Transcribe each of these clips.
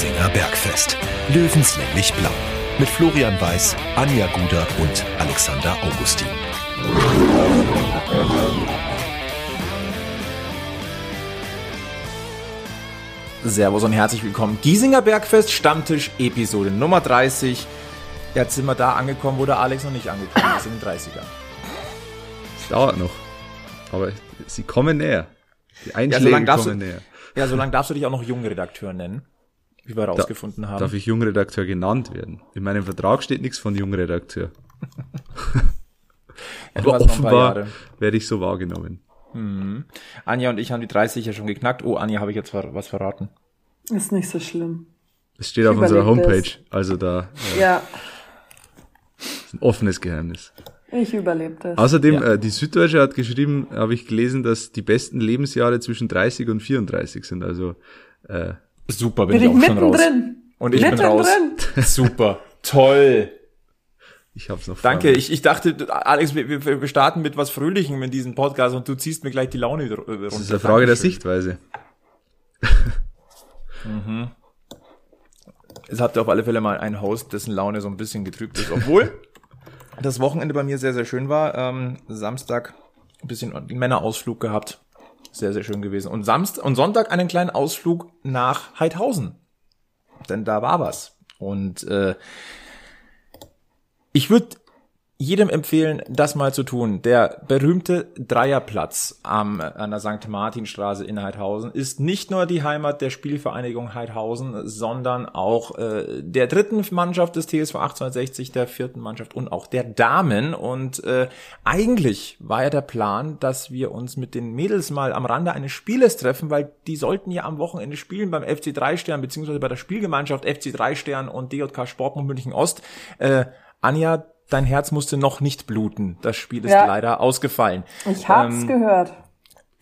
Giesinger Bergfest. Löwenslänglich blau. Mit Florian Weiß, Anja Guder und Alexander Augustin. Servus und herzlich willkommen. Giesinger Bergfest, Stammtisch, Episode Nummer 30. Jetzt sind wir da angekommen, wo der Alex noch nicht angekommen ist, in den 30ern. Es dauert noch. Aber sie kommen näher. Die Einschläge ja, kommen du, näher. Ja, solange darfst du dich auch noch Jungredakteur nennen, wie wir herausgefunden haben. Darf ich Jungredakteur genannt werden? In meinem Vertrag steht nichts von Jungredakteur. ja, Aber offenbar werde ich so wahrgenommen. Hm. Anja und ich haben die 30 ja schon geknackt. Oh, Anja, habe ich jetzt was verraten? Ist nicht so schlimm. Es steht ich auf unserer Homepage, das. also da. Äh, ja. Ist ein offenes Geheimnis. Ich überlebe das. Außerdem, ja. äh, die Süddeutsche hat geschrieben, habe ich gelesen, dass die besten Lebensjahre zwischen 30 und 34 sind. Also äh, super, bin, bin ich auch schon raus. Drin. Und ich mitten bin raus. Drin. Super, toll. Ich hab's noch. Danke. Ich, ich dachte, Alex, wir, wir starten mit was Fröhlichem mit diesem Podcast und du ziehst mir gleich die Laune wieder runter. Das ist eine Frage Dankeschön. der Sichtweise. mhm. Es habt ihr auf alle Fälle mal einen Host, dessen Laune so ein bisschen getrübt ist. Obwohl das Wochenende bei mir sehr, sehr schön war. Ähm, Samstag ein bisschen Männerausflug gehabt. Sehr, sehr schön gewesen. Und Samstag und Sonntag einen kleinen Ausflug nach Heidhausen. Denn da war was. Und äh, ich würde jedem empfehlen, das mal zu tun. Der berühmte Dreierplatz am, an der St. Martinstraße in Heidhausen ist nicht nur die Heimat der Spielvereinigung Heidhausen, sondern auch äh, der dritten Mannschaft des TSV 1860, der vierten Mannschaft und auch der Damen. Und äh, eigentlich war ja der Plan, dass wir uns mit den Mädels mal am Rande eines Spieles treffen, weil die sollten ja am Wochenende spielen beim FC 3 Stern, beziehungsweise bei der Spielgemeinschaft FC 3 Stern und DJK Sportmund München Ost. Äh, Anja, dein Herz musste noch nicht bluten. Das Spiel ist ja. leider ausgefallen. Ich hab's ähm, gehört.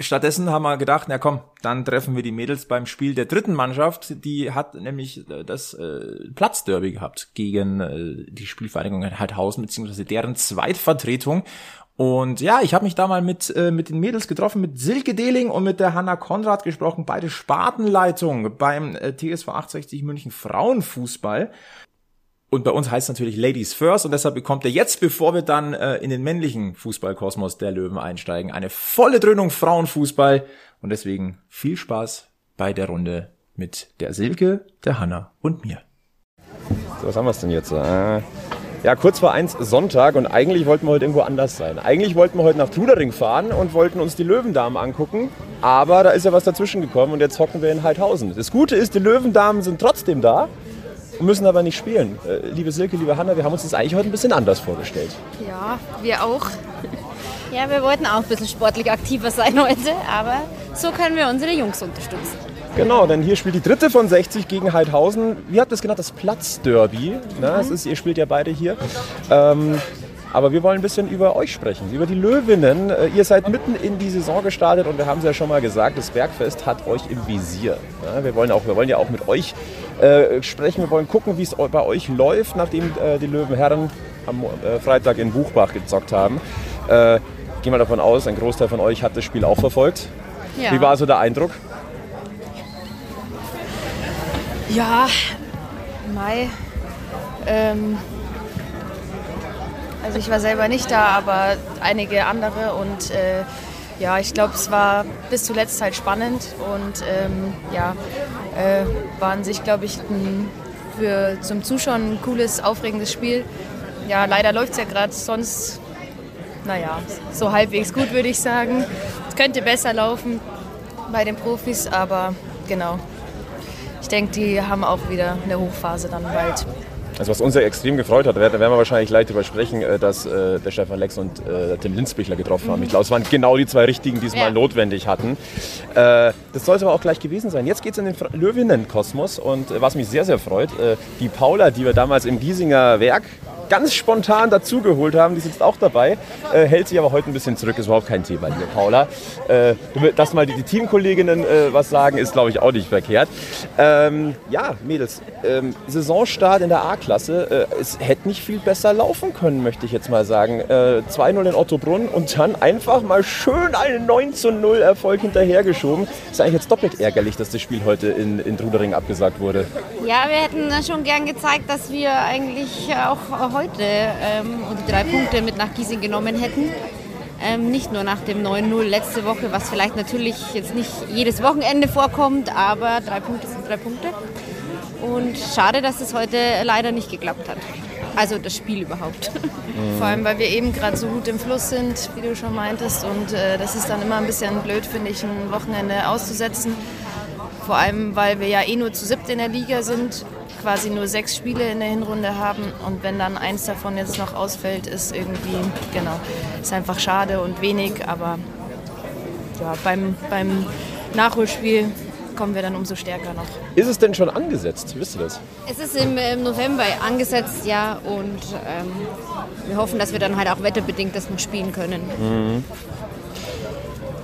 Stattdessen haben wir gedacht, na komm, dann treffen wir die Mädels beim Spiel der dritten Mannschaft. Die hat nämlich äh, das äh, Platzderby gehabt gegen äh, die Spielvereinigung Heidhausen, beziehungsweise deren Zweitvertretung. Und ja, ich habe mich da mal mit, äh, mit den Mädels getroffen, mit Silke Dehling und mit der Hanna Konrad gesprochen, beide Spartenleitung beim äh, TSV 68 München Frauenfußball. Und bei uns heißt es natürlich Ladies First und deshalb bekommt er jetzt, bevor wir dann äh, in den männlichen Fußballkosmos der Löwen einsteigen, eine volle Dröhnung Frauenfußball. Und deswegen viel Spaß bei der Runde mit der Silke, der Hanna und mir. So, was haben wir denn jetzt? Äh, ja, kurz vor eins Sonntag und eigentlich wollten wir heute irgendwo anders sein. Eigentlich wollten wir heute nach Trudering fahren und wollten uns die Löwendamen angucken, aber da ist ja was dazwischen gekommen und jetzt hocken wir in Heidhausen. Das Gute ist, die Löwendamen sind trotzdem da müssen aber nicht spielen. Äh, liebe Silke, liebe Hanna, wir haben uns das eigentlich heute ein bisschen anders vorgestellt. Ja, wir auch. Ja, wir wollten auch ein bisschen sportlich aktiver sein heute, aber so können wir unsere Jungs unterstützen. Genau, denn hier spielt die dritte von 60 gegen Heidhausen. Wie habt ihr das genannt? Das Platzderby. Ne? Mhm. ist, ihr spielt ja beide hier. Ähm, aber wir wollen ein bisschen über euch sprechen, über die Löwinnen. Äh, ihr seid mitten in die Saison gestartet und wir haben es ja schon mal gesagt, das Bergfest hat euch im Visier. Wir wollen, auch, wir wollen ja auch mit euch äh, sprechen. Wir wollen gucken, wie es bei euch läuft, nachdem äh, die Löwenherren am Freitag in Buchbach gezockt haben. Gehen wir davon aus, ein Großteil von euch hat das Spiel auch verfolgt. Ja. Wie war so der Eindruck? Ja, Mai. Ähm, also ich war selber nicht da, aber einige andere und äh, ja, ich glaube, es war bis zuletzt halt spannend und ähm, ja, äh, war an sich, glaube ich, ein, für zum Zuschauen ein cooles, aufregendes Spiel. Ja, leider läuft es ja gerade sonst, naja, so halbwegs gut, würde ich sagen. Es könnte besser laufen bei den Profis, aber genau. Ich denke, die haben auch wieder eine Hochphase dann bald. Also was uns ja extrem gefreut hat, da werden wir wahrscheinlich gleich darüber sprechen, äh, dass äh, der Stefan Lex und äh, Tim Linzbichler getroffen haben. Ich glaube, es waren genau die zwei richtigen, die es ja. mal notwendig hatten. Äh, das soll es aber auch gleich gewesen sein. Jetzt geht es in den Löwinnen-Kosmos und was mich sehr, sehr freut, die Paula, die wir damals im Giesinger Werk ganz spontan dazugeholt haben. Die sitzt auch dabei, äh, hält sich aber heute ein bisschen zurück. Ist überhaupt kein Thema hier, Paula. Äh, dass mal die, die Teamkolleginnen äh, was sagen, ist glaube ich auch nicht verkehrt. Ähm, ja, Mädels, ähm, Saisonstart in der A-Klasse. Äh, es hätte nicht viel besser laufen können, möchte ich jetzt mal sagen. Äh, 2-0 in Ottobrunn und dann einfach mal schön einen 9 0 Erfolg hinterhergeschoben. Ist eigentlich jetzt doppelt ärgerlich, dass das Spiel heute in, in Trudering abgesagt wurde. Ja, wir hätten schon gern gezeigt, dass wir eigentlich auch heute ähm, die drei Punkte mit nach Giesing genommen hätten. Ähm, nicht nur nach dem 9-0 letzte Woche, was vielleicht natürlich jetzt nicht jedes Wochenende vorkommt, aber drei Punkte sind drei Punkte. Und schade, dass es heute leider nicht geklappt hat. Also das Spiel überhaupt. Vor allem, weil wir eben gerade so gut im Fluss sind, wie du schon meintest. Und äh, das ist dann immer ein bisschen blöd, finde ich, ein Wochenende auszusetzen. Vor allem, weil wir ja eh nur zu siebt in der Liga sind, quasi nur sechs Spiele in der Hinrunde haben. Und wenn dann eins davon jetzt noch ausfällt, ist irgendwie, genau, ist einfach schade und wenig. Aber ja, beim, beim Nachholspiel kommen wir dann umso stärker noch. Ist es denn schon angesetzt? Wisst ihr das? Es ist im, im November angesetzt, ja, und ähm, wir hoffen, dass wir dann halt auch wetterbedingt das noch spielen können. Mhm.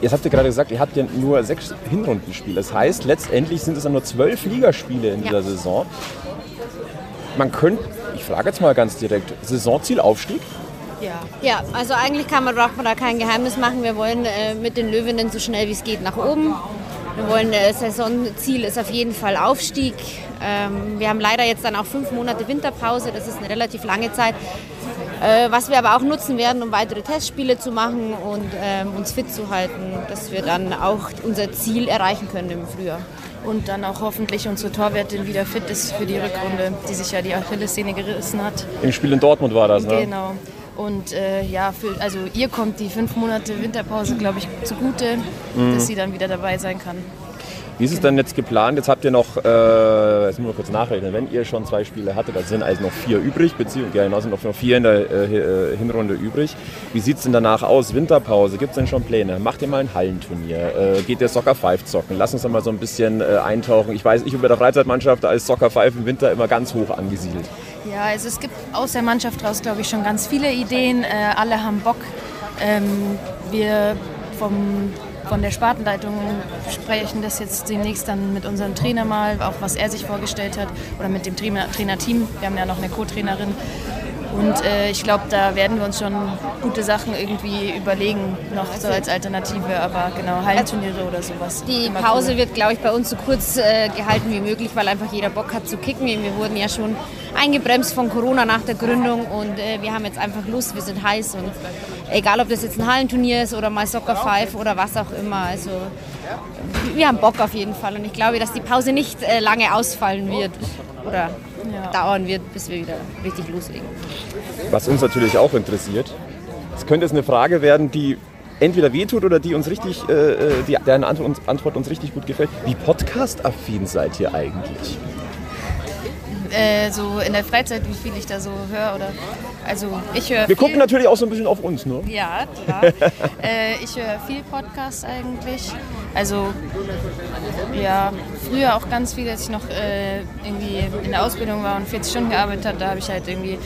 Jetzt habt ihr gerade gesagt, ihr habt ja nur sechs Hinrundenspiele. Das heißt, letztendlich sind es dann nur zwölf Ligaspiele in dieser Saison. Man könnte, ich frage jetzt mal ganz direkt, Saisonziel Aufstieg? Ja. ja, also eigentlich kann man, braucht man da kein Geheimnis machen. Wir wollen äh, mit den Löwinnen so schnell wie es geht nach oben. Wir wollen, äh, Saisonziel ist auf jeden Fall Aufstieg. Ähm, wir haben leider jetzt dann auch fünf Monate Winterpause, das ist eine relativ lange Zeit. Äh, was wir aber auch nutzen werden, um weitere Testspiele zu machen und ähm, uns fit zu halten, dass wir dann auch unser Ziel erreichen können im Frühjahr. Und dann auch hoffentlich unsere Torwärtin wieder fit ist für die Rückrunde, die sich ja die Achillessehne gerissen hat. Im Spiel in Dortmund war das, ne? Genau. Und äh, ja, für, also ihr kommt die fünf Monate Winterpause, glaube ich, zugute, mhm. dass sie dann wieder dabei sein kann. Wie ist es denn jetzt geplant? Jetzt habt ihr noch, äh, jetzt müssen wir kurz nachrechnen, wenn ihr schon zwei Spiele hattet, da sind also noch vier übrig, beziehungsweise ja, genau sind noch vier in der äh, äh, Hinrunde übrig. Wie sieht es denn danach aus? Winterpause, gibt es denn schon Pläne? Macht ihr mal ein Hallenturnier? Äh, geht ihr Soccer 5 zocken? Lass uns doch mal so ein bisschen äh, eintauchen. Ich weiß, ich bin bei der Freizeitmannschaft, da ist Soccer 5 im Winter immer ganz hoch angesiedelt. Ja, also es gibt aus der Mannschaft raus, glaube ich, schon ganz viele Ideen. Äh, alle haben Bock. Ähm, wir vom von der Spartenleitung sprechen das jetzt demnächst dann mit unserem Trainer mal, auch was er sich vorgestellt hat oder mit dem Trainer, Trainerteam. Wir haben ja noch eine Co-Trainerin. Und äh, ich glaube, da werden wir uns schon gute Sachen irgendwie überlegen, noch so als Alternative, aber genau, Hallenturniere oder sowas. Die Pause cool. wird, glaube ich, bei uns so kurz äh, gehalten wie möglich, weil einfach jeder Bock hat zu kicken. Wir wurden ja schon eingebremst von Corona nach der Gründung und äh, wir haben jetzt einfach Lust, wir sind heiß und egal ob das jetzt ein Hallenturnier ist oder mal Soccer Five oder was auch immer. Also wir haben Bock auf jeden Fall und ich glaube, dass die Pause nicht äh, lange ausfallen wird oder ja. dauern wird, bis wir wieder richtig loslegen. Was uns natürlich auch interessiert, es könnte jetzt eine Frage werden, die entweder wehtut oder die uns richtig, äh, äh die, deren Antwort, Antwort uns richtig gut gefällt. Wie podcast-affin seid ihr eigentlich? Äh, so in der Freizeit, wie viel ich da so höre. Oder, also ich höre. Wir gucken natürlich auch so ein bisschen auf uns, ne? Ja, klar. äh, ich höre viel Podcasts eigentlich. Also ja, früher auch ganz viel, als ich noch äh, irgendwie in der Ausbildung war und 40 Stunden gearbeitet habe, da habe ich halt irgendwie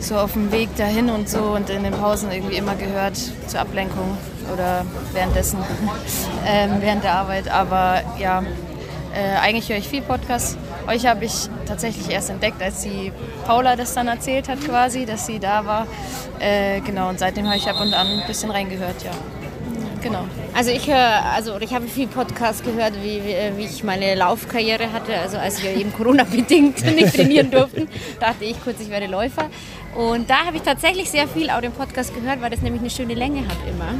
so auf dem Weg dahin und so und in den Pausen irgendwie immer gehört zur Ablenkung oder währenddessen, ähm, während der Arbeit. Aber ja, äh, eigentlich höre ich viel Podcasts. Euch habe ich tatsächlich erst entdeckt, als die Paula das dann erzählt hat quasi, dass sie da war. Äh, genau, und seitdem habe ich ab und an ein bisschen reingehört, ja. Genau. Also ich höre, also ich habe viel Podcast gehört, wie, wie, ich meine Laufkarriere hatte, also als wir eben Corona-bedingt nicht trainieren durften, dachte ich kurz, ich werde Läufer. Und da habe ich tatsächlich sehr viel auch den Podcast gehört, weil das nämlich eine schöne Länge hat immer.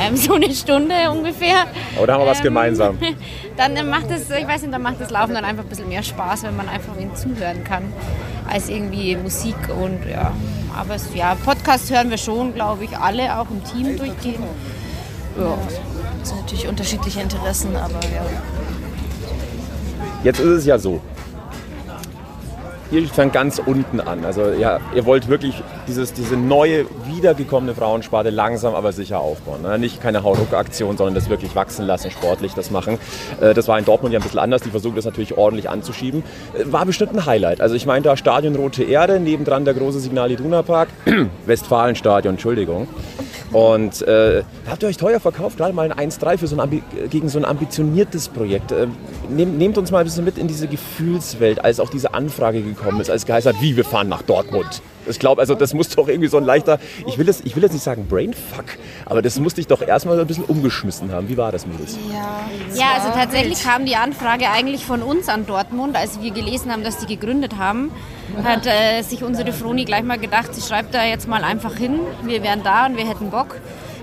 Ähm, so eine Stunde ungefähr. Da haben wir ähm, was gemeinsam. Dann macht es, ich weiß nicht, dann macht das Laufen dann einfach ein bisschen mehr Spaß, wenn man einfach ihnen zuhören kann, als irgendwie Musik und ja. Aber ja, Podcast hören wir schon, glaube ich, alle auch im Team durchgehen. Ja. Das sind natürlich unterschiedliche Interessen, aber ja. Jetzt ist es ja so. ihr fängt ganz unten an. Also ja, ihr wollt wirklich dieses, diese neue, wiedergekommene Frauensparte langsam aber sicher aufbauen. Ne? Nicht keine Hauruck-Aktion, sondern das wirklich wachsen lassen, sportlich das machen. Äh, das war in Dortmund ja ein bisschen anders. Die versuchen das natürlich ordentlich anzuschieben. Äh, war bestimmt ein Highlight. Also ich meine da Stadion Rote Erde, nebendran der große Signal Iduna Park, Westfalenstadion, Entschuldigung. Und äh, habt ihr euch teuer verkauft, gerade mal ein 1-3 für so ein gegen so ein ambitioniertes Projekt. Äh, nehmt, nehmt, uns mal ein bisschen mit in diese Gefühlswelt, als auch diese Anfrage gekommen ist, als es geheißen hat, wie wir fahren nach Dortmund. Ich glaube, also das muss doch irgendwie so ein leichter, ich will, jetzt, ich will jetzt nicht sagen Brainfuck, aber das musste ich doch erstmal ein bisschen umgeschmissen haben. Wie war das, Mädels? Ja, ja also tatsächlich kam die Anfrage eigentlich von uns an Dortmund, als wir gelesen haben, dass die gegründet haben hat äh, sich unsere Froni gleich mal gedacht, sie schreibt da jetzt mal einfach hin, wir wären da und wir hätten Bock.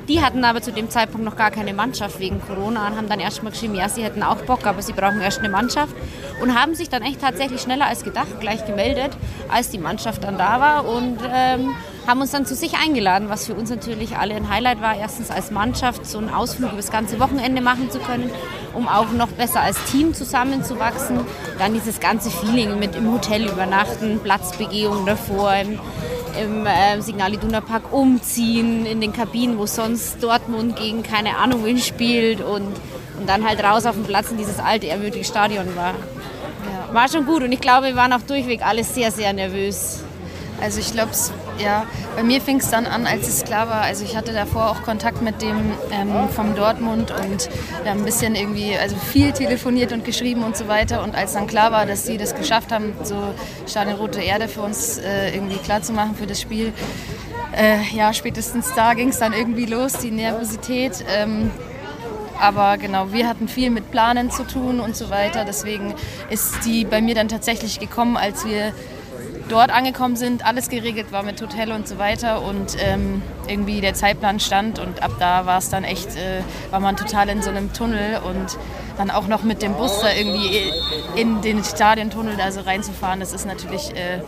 Die hatten aber zu dem Zeitpunkt noch gar keine Mannschaft wegen Corona und haben dann erst mal geschrieben, ja, sie hätten auch Bock, aber sie brauchen erst eine Mannschaft. Und haben sich dann echt tatsächlich schneller als gedacht gleich gemeldet, als die Mannschaft dann da war und ähm, haben uns dann zu sich eingeladen, was für uns natürlich alle ein Highlight war. Erstens als Mannschaft so einen Ausflug über das ganze Wochenende machen zu können, um auch noch besser als Team zusammenzuwachsen. Dann dieses ganze Feeling mit im Hotel übernachten, Platzbegehung davor, im, äh, Signal Iduna Park umziehen, in den Kabinen, wo sonst Dortmund gegen keine Ahnung wen spielt und, und dann halt raus auf den Platz in dieses alte, ehrwürdige Stadion war. Ja, war schon gut und ich glaube, wir waren auch durchweg alle sehr, sehr nervös. Also ich glaube, ja, bei mir fing es dann an, als es klar war. Also ich hatte davor auch Kontakt mit dem ähm, vom Dortmund und wir haben ein bisschen irgendwie, also viel telefoniert und geschrieben und so weiter. Und als dann klar war, dass sie das geschafft haben, so Stadion Rote Erde für uns äh, irgendwie klar zu machen für das Spiel, äh, ja, spätestens da ging es dann irgendwie los, die Nervosität. Ähm, aber genau, wir hatten viel mit Planen zu tun und so weiter. Deswegen ist die bei mir dann tatsächlich gekommen, als wir dort angekommen sind, alles geregelt war mit Hotel und so weiter und ähm, irgendwie der Zeitplan stand und ab da war es dann echt, äh, war man total in so einem Tunnel und dann auch noch mit dem Bus da irgendwie in den Stadiontunnel da so reinzufahren, das ist natürlich äh,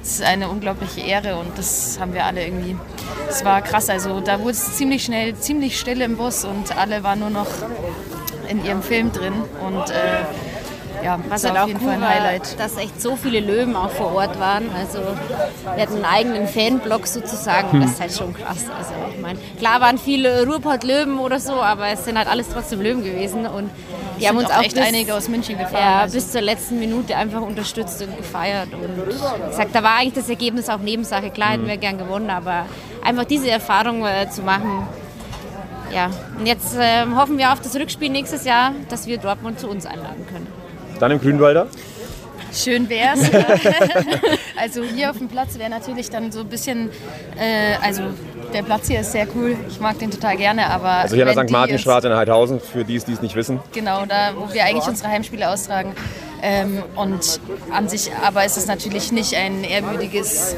das ist eine unglaubliche Ehre und das haben wir alle irgendwie, es war krass, also da wurde es ziemlich schnell, ziemlich still im Bus und alle waren nur noch in ihrem Film drin und äh, ja, was halt auch cool war, dass echt so viele Löwen auch vor Ort waren. Also wir hatten einen eigenen Fanblock sozusagen. Hm. Das ist halt schon krass. Also ich meine, klar waren viele Ruhrpott-Löwen oder so, aber es sind halt alles trotzdem Löwen gewesen und die haben uns auch, echt bis, einige aus München gefahren. Ja, also. bis zur letzten Minute einfach unterstützt und gefeiert und gesagt, da war eigentlich das Ergebnis auch Nebensache. Klar hätten hm. wir gern gewonnen, aber einfach diese Erfahrung äh, zu machen. Ja, und jetzt äh, hoffen wir auf das Rückspiel nächstes Jahr, dass wir Dortmund zu uns einladen können. Dann im Grünwalder? Schön wär's. also hier auf dem Platz wäre natürlich dann so ein bisschen, äh, also der Platz hier ist sehr cool. Ich mag den total gerne, aber. Also hier in der St. Martinstraße in Heidhausen, für die, die es nicht wissen. Genau, da wo wir eigentlich unsere Heimspiele austragen. Ähm, und an sich aber ist es natürlich nicht ein ehrwürdiges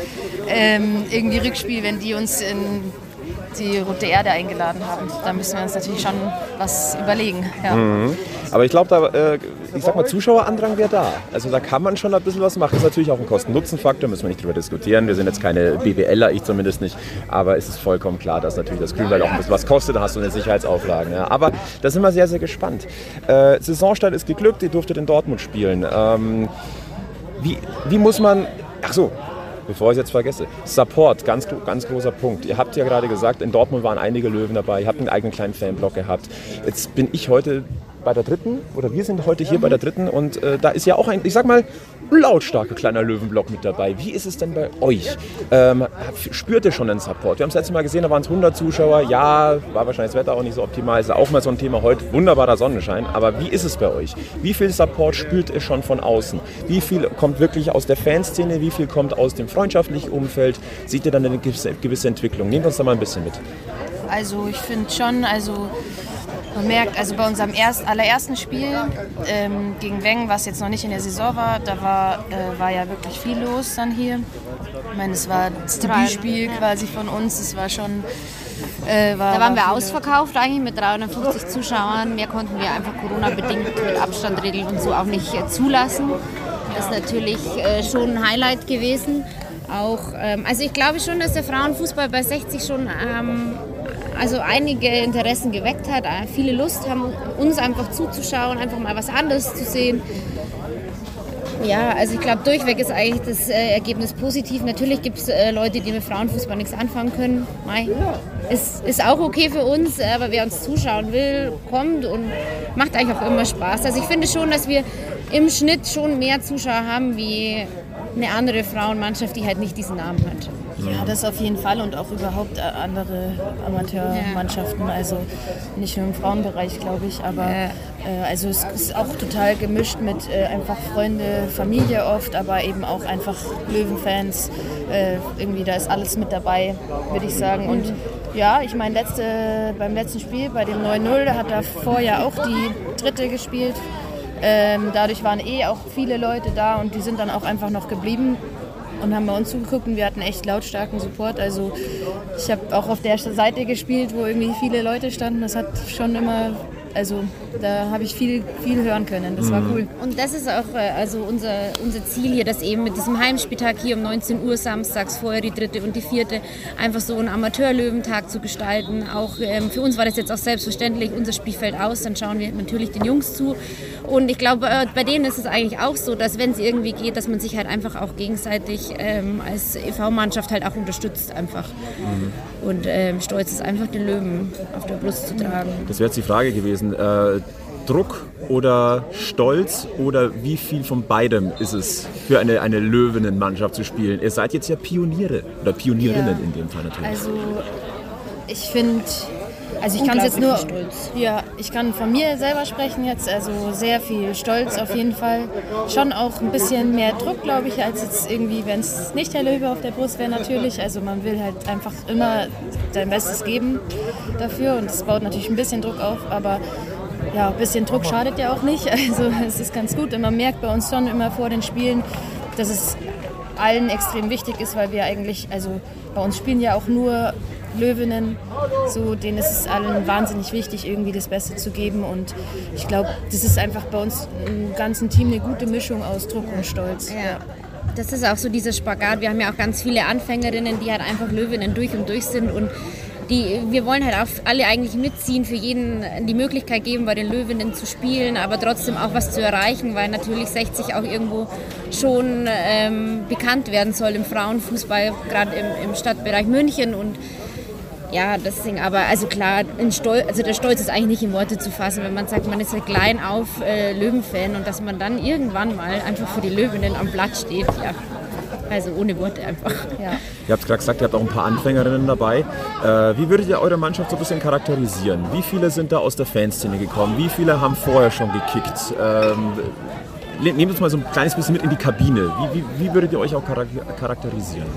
ähm, irgendwie Rückspiel, wenn die uns in die Rote Erde eingeladen haben. Da müssen wir uns natürlich schon was überlegen. Ja. Mhm. Aber ich glaube, da, äh, ich sag mal, Zuschauerandrang wäre da. Also da kann man schon ein bisschen was machen. Ist natürlich auch ein Kosten-Nutzen-Faktor, müssen wir nicht drüber diskutieren. Wir sind jetzt keine BWLer, ich zumindest nicht. Aber es ist vollkommen klar, dass natürlich das Grünwald auch ein bisschen was kostet. Da hast du eine Sicherheitsauflagen. Ja. Aber da sind wir sehr, sehr gespannt. Äh, Saisonstart ist geglückt, ihr durftet in Dortmund spielen. Ähm, wie, wie muss man. Ach so, bevor ich es jetzt vergesse. Support, ganz, ganz großer Punkt. Ihr habt ja gerade gesagt, in Dortmund waren einige Löwen dabei, ihr habt einen eigenen kleinen Fanblock gehabt. Jetzt bin ich heute bei der dritten, oder wir sind heute hier bei der dritten und äh, da ist ja auch ein, ich sag mal, lautstarker kleiner Löwenblock mit dabei. Wie ist es denn bei euch? Ähm, spürt ihr schon den Support? Wir haben es letztes Mal gesehen, da waren es 100 Zuschauer. Ja, war wahrscheinlich das Wetter auch nicht so optimal. Ist auch mal so ein Thema heute. Wunderbarer Sonnenschein. Aber wie ist es bei euch? Wie viel Support spürt ihr schon von außen? Wie viel kommt wirklich aus der Fanszene? Wie viel kommt aus dem freundschaftlichen Umfeld? Seht ihr dann eine gewisse, Entwicklung? Nehmt uns da mal ein bisschen mit. Also ich finde schon, also man merkt, also bei unserem erst, allerersten Spiel ähm, gegen Weng, was jetzt noch nicht in der Saison war, da war, äh, war ja wirklich viel los dann hier. Ich meine, es war das Debütspiel quasi von uns, es war schon... Äh, war, da waren wir ausverkauft eigentlich mit 350 Zuschauern. Mehr konnten wir einfach Corona-bedingt mit Abstandregeln und so auch nicht äh, zulassen. Das ist natürlich äh, schon ein Highlight gewesen. Auch, ähm, also ich glaube schon, dass der Frauenfußball bei 60 schon ähm, also einige Interessen geweckt hat, äh, viele Lust haben, uns einfach zuzuschauen, einfach mal was anderes zu sehen. Ja, also ich glaube, durchweg ist eigentlich das äh, Ergebnis positiv. Natürlich gibt es äh, Leute, die mit Frauenfußball nichts anfangen können. Mei, ist, ist auch okay für uns, aber wer uns zuschauen will, kommt und macht eigentlich auch immer Spaß. Also ich finde schon, dass wir im Schnitt schon mehr Zuschauer haben wie eine andere Frauenmannschaft, die halt nicht diesen Namen hat. Ja, das auf jeden Fall und auch überhaupt äh, andere Amateurmannschaften. Also nicht nur im Frauenbereich, glaube ich, aber äh, also es ist auch total gemischt mit äh, einfach Freunde, Familie oft, aber eben auch einfach Löwenfans. Äh, irgendwie da ist alles mit dabei, würde ich sagen. Und ja, ich meine, letzte, beim letzten Spiel, bei dem 9-0, da hat davor ja auch die dritte gespielt. Ähm, dadurch waren eh auch viele Leute da und die sind dann auch einfach noch geblieben und haben bei uns zugeguckt und wir hatten echt lautstarken Support. Also ich habe auch auf der Seite gespielt, wo irgendwie viele Leute standen. Das hat schon immer, also da habe ich viel, viel hören können. Das war cool. Und das ist auch äh, also unser, unser Ziel hier, dass eben mit diesem Heimspieltag hier um 19 Uhr samstags vorher die dritte und die vierte einfach so einen Amateurlöwentag zu gestalten. Auch ähm, für uns war das jetzt auch selbstverständlich, unser Spiel fällt aus, dann schauen wir natürlich den Jungs zu. Und ich glaube, äh, bei denen ist es eigentlich auch so, dass wenn es irgendwie geht, dass man sich halt einfach auch gegenseitig ähm, als EV-Mannschaft halt auch unterstützt einfach. Und ähm, stolz ist einfach den Löwen auf der Brust zu tragen. Das wäre jetzt die Frage gewesen. Äh, Druck oder Stolz oder wie viel von beidem ist es für eine, eine Löwinnenmannschaft zu spielen? Ihr seid jetzt ja Pioniere oder Pionierinnen Ja. in dem Fall natürlich. Also ich finde, also ich kann es jetzt nur, ja, ich kann von mir selber sprechen jetzt, also sehr viel Stolz auf jeden Fall. Schon auch ein bisschen mehr Druck, glaube ich, als jetzt irgendwie, wenn es nicht der Löwe auf der Brust wäre natürlich. Also man will halt einfach immer sein Bestes geben dafür und es baut natürlich ein bisschen Druck auf, aber ja, ein bisschen Druck schadet ja auch nicht. Also es ist ganz gut und man merkt bei uns schon immer vor den Spielen, dass es allen extrem wichtig ist, weil wir eigentlich, also bei uns spielen ja auch nur Löwinnen, so denen ist es allen wahnsinnig wichtig, irgendwie das Beste zu geben und ich glaube, das ist einfach bei uns im ganzen Team eine gute Mischung aus Druck und Stolz. Ja. Das ist auch so dieser Spagat. Wir haben ja auch ganz viele Anfängerinnen, die halt einfach Löwinnen durch und durch sind und die, wir wollen halt auch alle eigentlich mitziehen, für jeden die Möglichkeit geben, bei den Löwinnen zu spielen, aber trotzdem auch was zu erreichen, weil natürlich 60 auch irgendwo schon ähm, bekannt werden soll im Frauenfußball, gerade im, im Stadtbereich München und ja, deswegen, aber also klar, Stolz, also der Stolz ist eigentlich nicht in Worte zu fassen, wenn man sagt, man ist ja klein auf äh, Löwenfan und dass man dann irgendwann mal einfach für die Löwinnen am Blatt steht, ja. Also ohne Worte einfach. Ja. Ihr habt gerade gesagt, ihr habt auch ein paar Anfängerinnen dabei. Äh, wie würdet ihr eure Mannschaft so ein bisschen charakterisieren? Wie viele sind da aus der Fanszene gekommen? Wie viele haben vorher schon gekickt? Ähm, nehmt uns mal so ein kleines bisschen mit in die Kabine. Wie, wie, wie würdet ihr euch auch charak charakterisieren?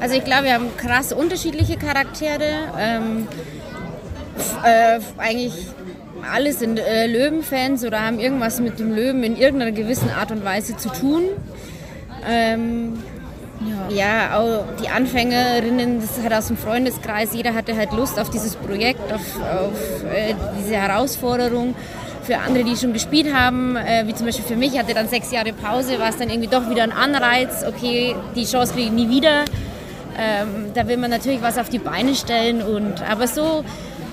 Also ich glaube, wir haben krass unterschiedliche Charaktere. Ähm, äh, eigentlich alle sind äh, Löwenfans oder haben irgendwas mit dem Löwen in irgendeiner gewissen Art und Weise zu tun. Ähm, ja. auch die Anfängerinnen, das ist halt aus dem Freundeskreis, jeder hatte halt Lust auf dieses Projekt, auf, auf äh, diese Herausforderung. Für andere, die schon gespielt haben, äh, wie zum Beispiel für mich, hatte dann sechs Jahre Pause, war es dann irgendwie doch wieder ein Anreiz, okay, die Chance kriege ich nie wieder. Ähm, da will man natürlich was auf die Beine stellen. Und, aber so,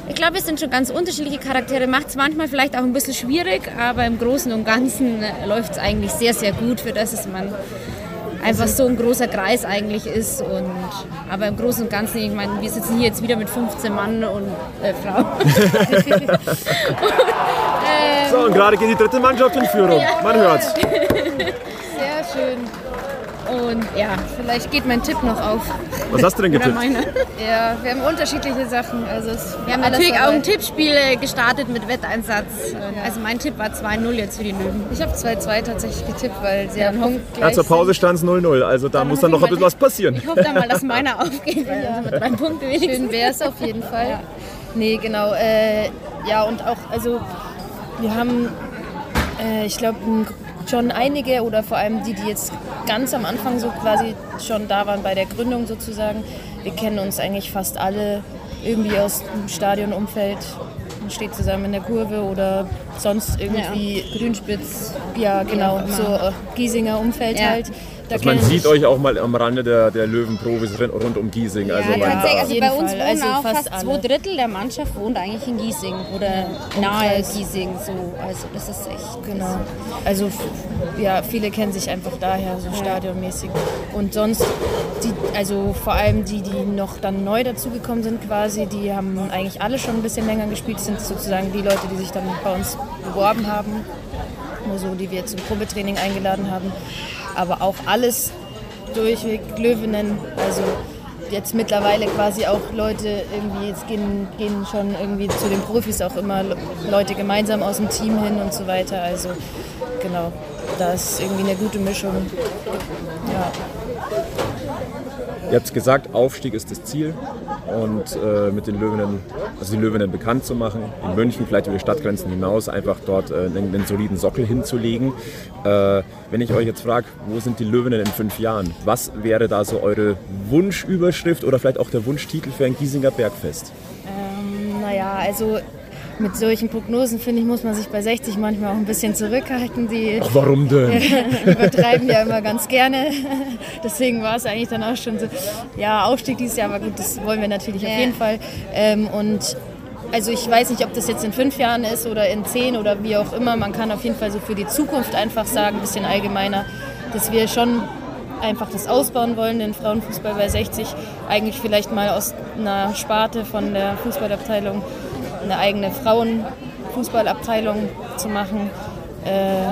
ich glaube, es sind schon ganz unterschiedliche Charaktere. Macht es manchmal vielleicht auch ein bisschen schwierig, aber im Großen und Ganzen äh, läuft es eigentlich sehr, sehr gut, für das es man einfach so ein großer Kreis eigentlich ist. Und, aber im Großen und Ganzen, ich meine, wir sitzen hier jetzt wieder mit 15 Mann und äh, Frau. So, und gerade geht die dritte Mannschaft in Führung. Man hört's. Schön. Und ja, Vielleicht geht mein Tipp noch auf. Was hast du denn getippt? meine. Ja, wir haben unterschiedliche Sachen. Also es Wir haben natürlich auch dabei. ein Tippspiel äh, gestartet mit Wetteinsatz. Also mein Tipp war 2-0 jetzt für die Löwen. Ich habe 2-2 tatsächlich getippt, weil sie am Punkt Ja, zur Pause stand es 0-0, also da muss dann noch ein bisschen was passieren. Ich hoffe dann mal, dass meiner aufgeht, weil also mit drei Punkten Schön wenigstens. wäre es auf jeden Fall. Nee, genau. Äh, ja, und auch, also wir haben, äh, ich glaube, schon einige oder vor allem die, die jetzt ganz am Anfang so quasi schon da waren bei der Gründung sozusagen. Wir kennen uns eigentlich fast alle irgendwie aus dem Stadionumfeld. Man steht zusammen in der Kurve oder sonst irgendwie Grünspitz. ja, genau, immer. so äh, Giesinger Umfeld Ja. halt. Da Also man sieht euch auch mal am Rande der, der Löwenprofis rund um Giesing. Also ja, man, tatsächlich. Also bei uns Fall. wohnen Also auch fast fast zwei. Drittel der Mannschaft wohnt eigentlich in Giesing oder nahe Giesing. So. Also das ist echt. Genau. Also ja, viele kennen sich einfach daher, so stadionmäßig. Und sonst, die, also vor allem die, die noch dann neu dazugekommen sind quasi, die haben eigentlich alle schon ein bisschen länger gespielt, Das sind sozusagen die Leute, die sich dann bei uns beworben haben. Nur so, die wir zum Probetraining eingeladen haben. Aber auch alles durchweg Löwinnen, also jetzt mittlerweile quasi auch Leute irgendwie, jetzt gehen, gehen schon irgendwie zu den Profis auch immer Le- Leute gemeinsam aus dem Team hin und so weiter. Also genau, da ist irgendwie eine gute Mischung. Ja. Ihr habt gesagt, Aufstieg ist das Ziel und äh, mit den Löwinnen, also die Löwinnen bekannt zu machen, in München, vielleicht über die Stadtgrenzen hinaus, einfach dort äh, einen, einen soliden Sockel hinzulegen. Äh, wenn ich euch jetzt frage, wo sind die Löwinnen in fünf Jahren? Was wäre da so eure Wunschüberschrift oder vielleicht auch der Wunschtitel für ein Giesinger Bergfest? Ähm, naja, also mit solchen Prognosen, finde ich, muss man sich bei 60 manchmal auch ein bisschen zurückhalten. Die Ach, warum denn? übertreiben ja immer ganz gerne. Deswegen war es eigentlich dann auch schon so, ja, Aufstieg dieses Jahr, aber gut, das wollen wir natürlich auf Ja. jeden Fall. Ähm, und also ich weiß nicht, ob das jetzt in fünf Jahren ist oder in zehn oder wie auch immer. Man kann auf jeden Fall so für die Zukunft einfach sagen, ein bisschen allgemeiner, dass wir schon einfach das ausbauen wollen, den Frauenfußball bei 60. Eigentlich vielleicht mal aus einer Sparte von der Fußballabteilung eine eigene Frauenfußballabteilung zu machen. Äh,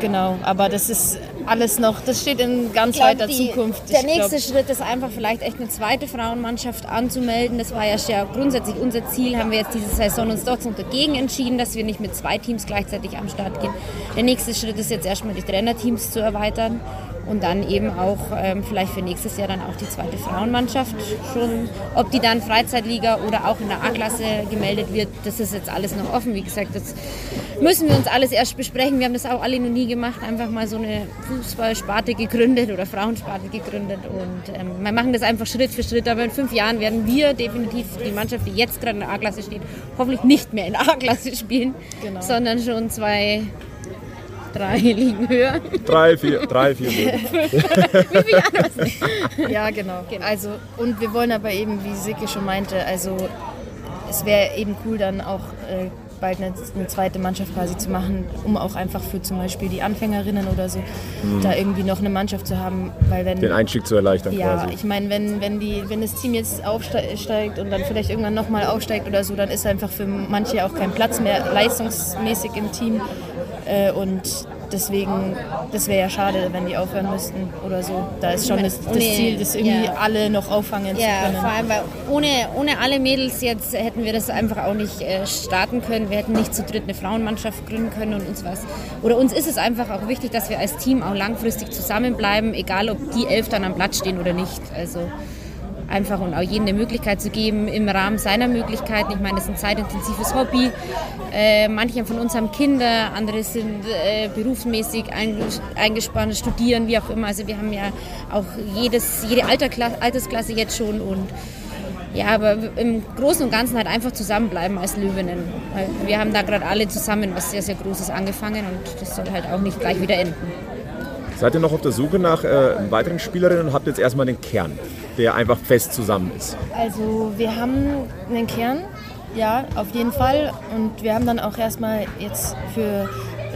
genau, aber das ist alles noch, das steht in ganz glaub, weiter die- Zukunft. Der Ich nächste glaub, Schritt ist einfach vielleicht echt eine zweite Frauenmannschaft anzumelden. Das war ja schon grundsätzlich unser Ziel. Haben wir jetzt diese Saison uns doch dagegen entschieden, dass wir nicht mit zwei Teams gleichzeitig am Start gehen. Der nächste Schritt ist jetzt erstmal die Trainerteams zu erweitern und dann eben auch ähm, vielleicht für nächstes Jahr dann auch die zweite Frauenmannschaft schon. Ob die dann Freizeitliga oder auch in der A-Klasse gemeldet wird, das ist jetzt alles noch offen. Wie gesagt, das müssen wir uns alles erst besprechen. Wir haben das auch alle noch nie gemacht, einfach mal so eine Fußballsparte gegründet oder Frauensparte gegründet und ähm, wir machen das einfach Schritt für Schritt. Aber in fünf Jahren werden wir definitiv die Mannschaft, die jetzt gerade in der A-Klasse steht, hoffentlich nicht mehr in der A-Klasse spielen, sondern schon zwei, drei Ligen höher. Drei, vier, drei, vier Löwen. ja, genau. Also, und wir wollen aber eben, wie Sicke schon meinte, also es wäre eben cool, dann auch äh, bald eine, eine zweite Mannschaft quasi zu machen, um auch einfach für zum Beispiel die Anfängerinnen oder so da irgendwie noch eine Mannschaft zu haben, weil wenn Den Einstieg zu erleichtern Ja, quasi. ich meine, wenn, wenn, die, wenn das Team jetzt aufsteigt und dann vielleicht irgendwann nochmal aufsteigt oder so, dann ist einfach für manche auch kein Platz mehr leistungsmäßig im Team. Äh, und deswegen, das wäre ja schade, wenn die aufhören müssten oder so. Da ist schon das, das Ohne- Ziel, das irgendwie ja. alle noch auffangen zu Ja, können. vor allem, weil ohne, ohne alle Mädels jetzt hätten wir das einfach auch nicht äh, starten können. Wir hätten nicht zu dritt eine Frauenmannschaft gründen können und uns was. Oder uns ist es einfach auch wichtig, dass wir als Team auch langfristig zusammenbleiben, egal ob die elf dann am Platz stehen oder nicht. Also einfach und auch jedem eine Möglichkeit zu geben im Rahmen seiner Möglichkeiten. Ich meine, das ist ein zeitintensives Hobby. Äh, manche von uns haben Kinder, andere sind äh, berufsmäßig einges- eingespannt, studieren, wie auch immer. Also wir haben ja auch jedes, jede Altersklasse jetzt schon und ja, aber im Großen und Ganzen halt einfach zusammenbleiben als Löwinnen. Wir haben da gerade alle zusammen was sehr, sehr Großes angefangen und das soll halt auch nicht gleich wieder enden. Seid ihr noch auf der Suche nach äh, weiteren Spielerinnen und habt jetzt erstmal den Kern, der einfach fest zusammen ist? Also wir haben einen Kern, ja, auf jeden Fall. Und wir haben dann auch erstmal jetzt für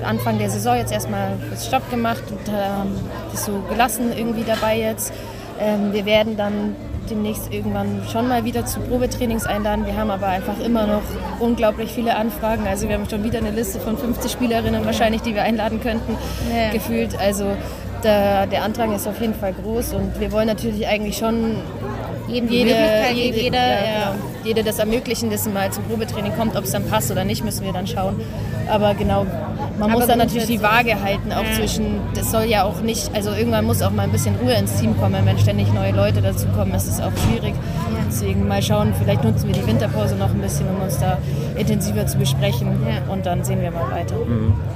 Anfang der Saison jetzt erstmal das Stopp gemacht und ähm, das so gelassen irgendwie dabei jetzt. Ähm, wir werden dann demnächst irgendwann schon mal wieder zu Probetrainings einladen. Wir haben aber einfach immer noch unglaublich viele Anfragen. Also wir haben schon wieder eine Liste von 50 Spielerinnen wahrscheinlich, die wir einladen könnten, Ja. gefühlt. Also der, der Andrang ist auf jeden Fall groß und wir wollen natürlich eigentlich schon Jeden die jede, jede, jeder, ja, ja. genau. jede das ermöglichen, dass sie mal zum Probetraining kommt, ob es dann passt oder nicht, müssen wir dann schauen. Aber genau, man Aber muss dann natürlich die Waage halten, auch Ja. zwischen, das soll ja auch nicht, also irgendwann muss auch mal ein bisschen Ruhe ins Team kommen, wenn ständig neue Leute dazu kommen, ist es auch schwierig. Deswegen mal schauen, vielleicht nutzen wir die Winterpause noch ein bisschen, um uns da intensiver zu besprechen Ja. und dann sehen wir mal weiter.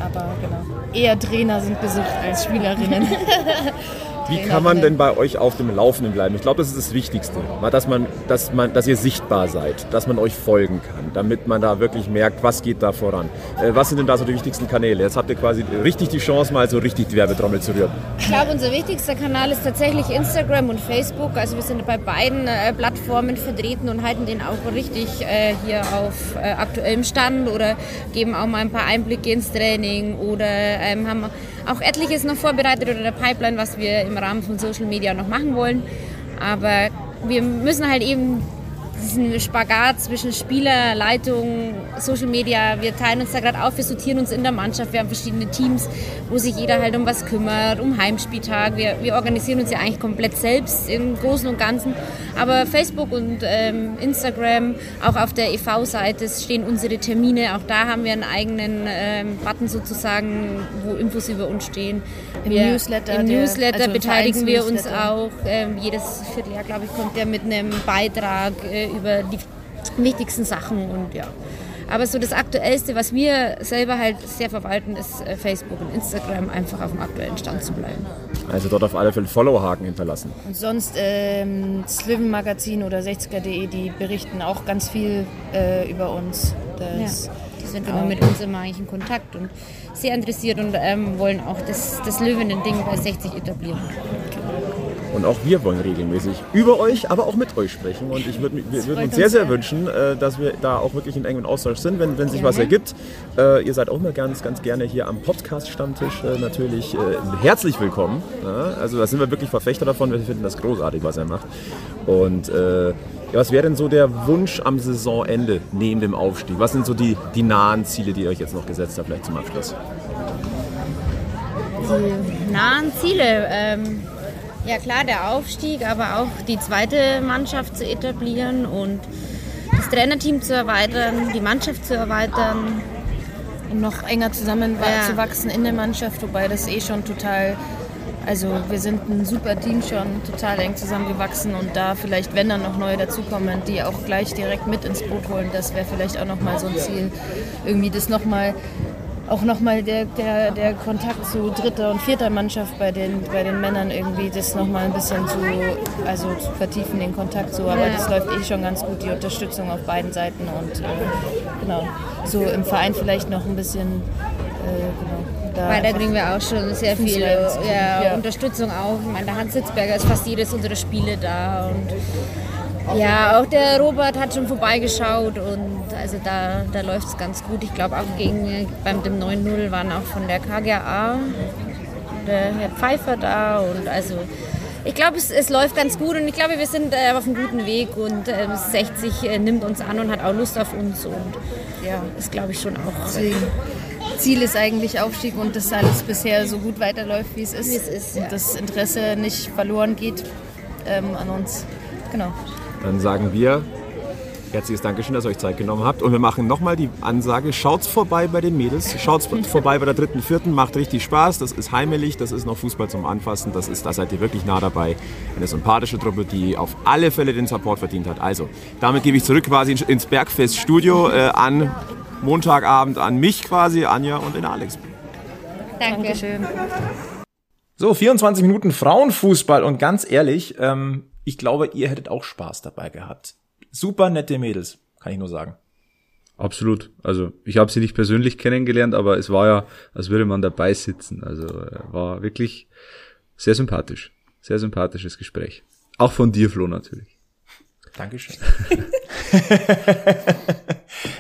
Aber genau, eher Trainer sind gesucht als Spielerinnen. Wie kann man denn bei euch auf dem Laufenden bleiben? Ich glaube, das ist das Wichtigste, dass man, dass man, dass ihr sichtbar seid, dass man euch folgen kann, damit man da wirklich merkt, was geht da voran. Äh, was sind denn da so die wichtigsten Kanäle? Jetzt habt ihr quasi richtig die Chance, mal so richtig die Werbetrommel zu rühren. Ich glaube, unser wichtigster Kanal ist tatsächlich Instagram und Facebook. Also wir sind bei beiden äh, Plattformen vertreten und halten den auch richtig äh, hier auf aktuellem Stand oder geben auch mal ein paar Einblicke ins Training oder ähm, haben auch etliches noch vorbereitet oder der Pipeline, was wir im Rahmen von Social Media noch machen wollen. Aber wir müssen halt eben diesen Spagat zwischen Spieler, Leitung, Social Media. Wir teilen uns da gerade auf, wir sortieren uns in der Mannschaft. Wir haben verschiedene Teams, wo sich jeder halt um was kümmert, um Heimspieltag. Wir, wir organisieren uns ja eigentlich komplett selbst im Großen und Ganzen. Aber Facebook und ähm, Instagram, auch auf der EV-Seite stehen unsere Termine. Auch da haben wir einen eigenen ähm, Button sozusagen, wo Infos über uns stehen. Im wir, Newsletter. Im der, Newsletter also beteiligen wir uns auch. Ähm, jedes Vierteljahr, glaube ich, kommt der mit einem Beitrag äh, über die wichtigsten Sachen und ja. Aber so das Aktuellste, was wir selber halt sehr verwalten, ist äh, Facebook und Instagram, einfach auf dem aktuellen Stand zu bleiben. Also dort auf alle Fälle Follow-Haken hinterlassen. Und sonst ähm, das Living-Magazin oder 60er.de, die berichten auch ganz viel äh, über uns. Das, Die sind immer mit uns immer eigentlich in Kontakt und sehr interessiert und ähm, wollen auch das, das Löwenen-Ding bei 60 etablieren. Und auch wir wollen regelmäßig über euch, aber auch mit euch sprechen. Und ich würd, wir würden uns sehr, sehr wünschen, äh, dass wir da auch wirklich in engem Austausch sind, wenn, wenn sich was ergibt. Äh, Ihr seid auch mal ganz, ganz gerne hier am Podcast-Stammtisch äh, natürlich herzlich willkommen. Ja, Also da sind wir wirklich Verfechter davon. Wir finden das großartig, was er macht. Und was wäre denn so der Wunsch am Saisonende neben dem Aufstieg? Was sind so die, die nahen Ziele, die ihr euch jetzt noch gesetzt habt, vielleicht zum Abschluss? Die nahen Ziele, ähm, ja klar, der Aufstieg, aber auch die zweite Mannschaft zu etablieren und das Trainerteam zu erweitern, die Mannschaft zu erweitern. um noch enger zusammenzuwachsen Ja. in der Mannschaft, wobei das eh schon total, also wir sind ein super Team schon, total eng zusammengewachsen und da vielleicht, wenn dann noch neue dazukommen, die auch gleich direkt mit ins Boot holen, das wäre vielleicht auch nochmal so ein Ziel, irgendwie das nochmal, auch nochmal der, der, der Kontakt zu dritter und vierter Mannschaft bei den, bei den Männern irgendwie, das nochmal ein bisschen zu, also zu vertiefen, den Kontakt so, aber Ja. das läuft eh schon ganz gut, die Unterstützung auf beiden Seiten und äh, genau, so im Verein vielleicht noch ein bisschen, äh, genau, da Weil da kriegen wir auch schon sehr viel ja, ja. Unterstützung auch. Ich meine, der Hans Sitzberger ist fast jedes unserer Spiele da und ja, auch der Robert hat schon vorbeigeschaut und also da, da läuft es ganz gut. Ich glaube auch gegen beim dem 9-0 waren auch von der KGA der Herr Pfeiffer da und also ich glaube, es, es läuft ganz gut und ich glaube, wir sind äh, auf einem guten Weg und äh, 60 äh, nimmt uns an und hat auch Lust auf uns und ja, ist glaube ich schon auch Deswegen, Ziel ist eigentlich Aufstieg und dass alles bisher so gut weiterläuft, wie es ist. Wie es ist, ja. Und das Interesse nicht verloren geht ähm, an uns. Genau. Dann sagen wir herzliches Dankeschön, dass ihr euch Zeit genommen habt. Und wir machen nochmal die Ansage, schaut's vorbei bei den Mädels, schaut's vorbei bei der dritten, vierten, macht richtig Spaß. Das ist heimelig, das ist noch Fußball zum Anfassen, das ist, da seid ihr wirklich nah dabei. Eine sympathische Truppe, die auf alle Fälle den Support verdient hat. Also, damit gebe ich zurück quasi ins Bergfest-Studio äh, an Montagabend an mich quasi, Anja und den Alex. Danke. Dankeschön. So, 24 Minuten Frauenfußball und ganz ehrlich, ähm, ich glaube, ihr hättet auch Spaß dabei gehabt. Super nette Mädels, kann ich nur sagen. Absolut. Also ich habe sie nicht persönlich kennengelernt, aber es war ja, als würde man dabei sitzen. Also äh, war wirklich sehr sympathisch. Sehr sympathisches Gespräch. Auch von dir, Flo, natürlich. Dankeschön.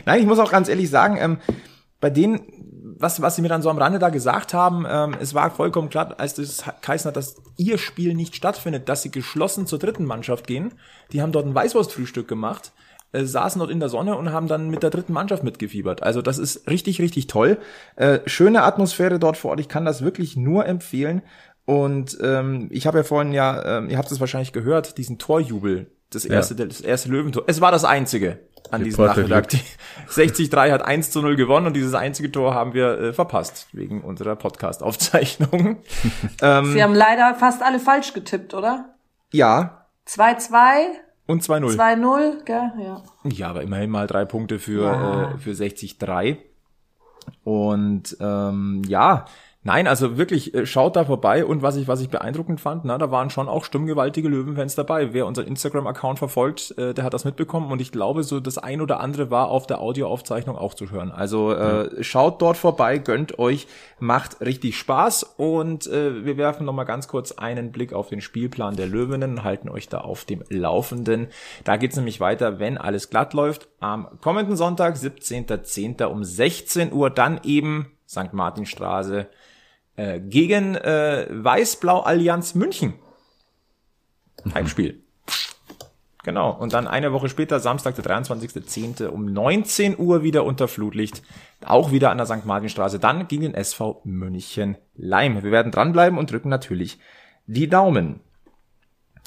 Nein, ich muss auch ganz ehrlich sagen, ähm, bei denen, was, was sie mir dann so am Rande da gesagt haben, ähm, es war vollkommen klar, als das geheißen hat, dass ihr Spiel nicht stattfindet, dass sie geschlossen zur dritten Mannschaft gehen. Die haben dort ein Weißwurstfrühstück gemacht, äh, saßen dort in der Sonne und haben dann mit der dritten Mannschaft mitgefiebert. Also das ist richtig, richtig toll. Äh, schöne Atmosphäre dort vor Ort. Ich kann das wirklich nur empfehlen. Und ähm, ich habe ja vorhin ja, ähm, ihr habt es wahrscheinlich gehört, diesen Torjubel, das erste, das erste Löwentor. Es war das einzige an diesem Nachmittag. Die 63 hat 1 zu 0 gewonnen und dieses einzige Tor haben wir äh, verpasst wegen unserer Podcast-Aufzeichnung. ähm, Sie haben leider fast alle falsch getippt, oder? ja, 2-2, und 2-0. 2-0, gell? Ja. Ja, aber immerhin mal drei Punkte für, Ja. äh, für 60 Und ähm, ja, Nein, also wirklich, äh, schaut da vorbei und was ich, was ich beeindruckend fand, na, da waren schon auch stimmgewaltige Löwenfans dabei. Wer unseren Instagram-Account verfolgt, äh, der hat das mitbekommen und ich glaube, so das ein oder andere war auf der Audioaufzeichnung auch zu hören. Also äh, schaut dort vorbei, gönnt euch, macht richtig Spaß und äh, wir werfen nochmal ganz kurz einen Blick auf den Spielplan der Löwinnen, halten euch da auf dem Laufenden. Da geht's nämlich weiter, wenn alles glatt läuft. Am kommenden Sonntag, 17.10. um 16 Uhr, dann eben St. Martinstraße äh, gegen äh, Weiß-Blau Allianz München. Heimspiel. Genau. Und dann eine Woche später, Samstag, der 23.10. um 19 Uhr wieder unter Flutlicht. Auch wieder an der St. Martinstraße. Dann gegen den SV München Leim. Wir werden dranbleiben und drücken natürlich die Daumen.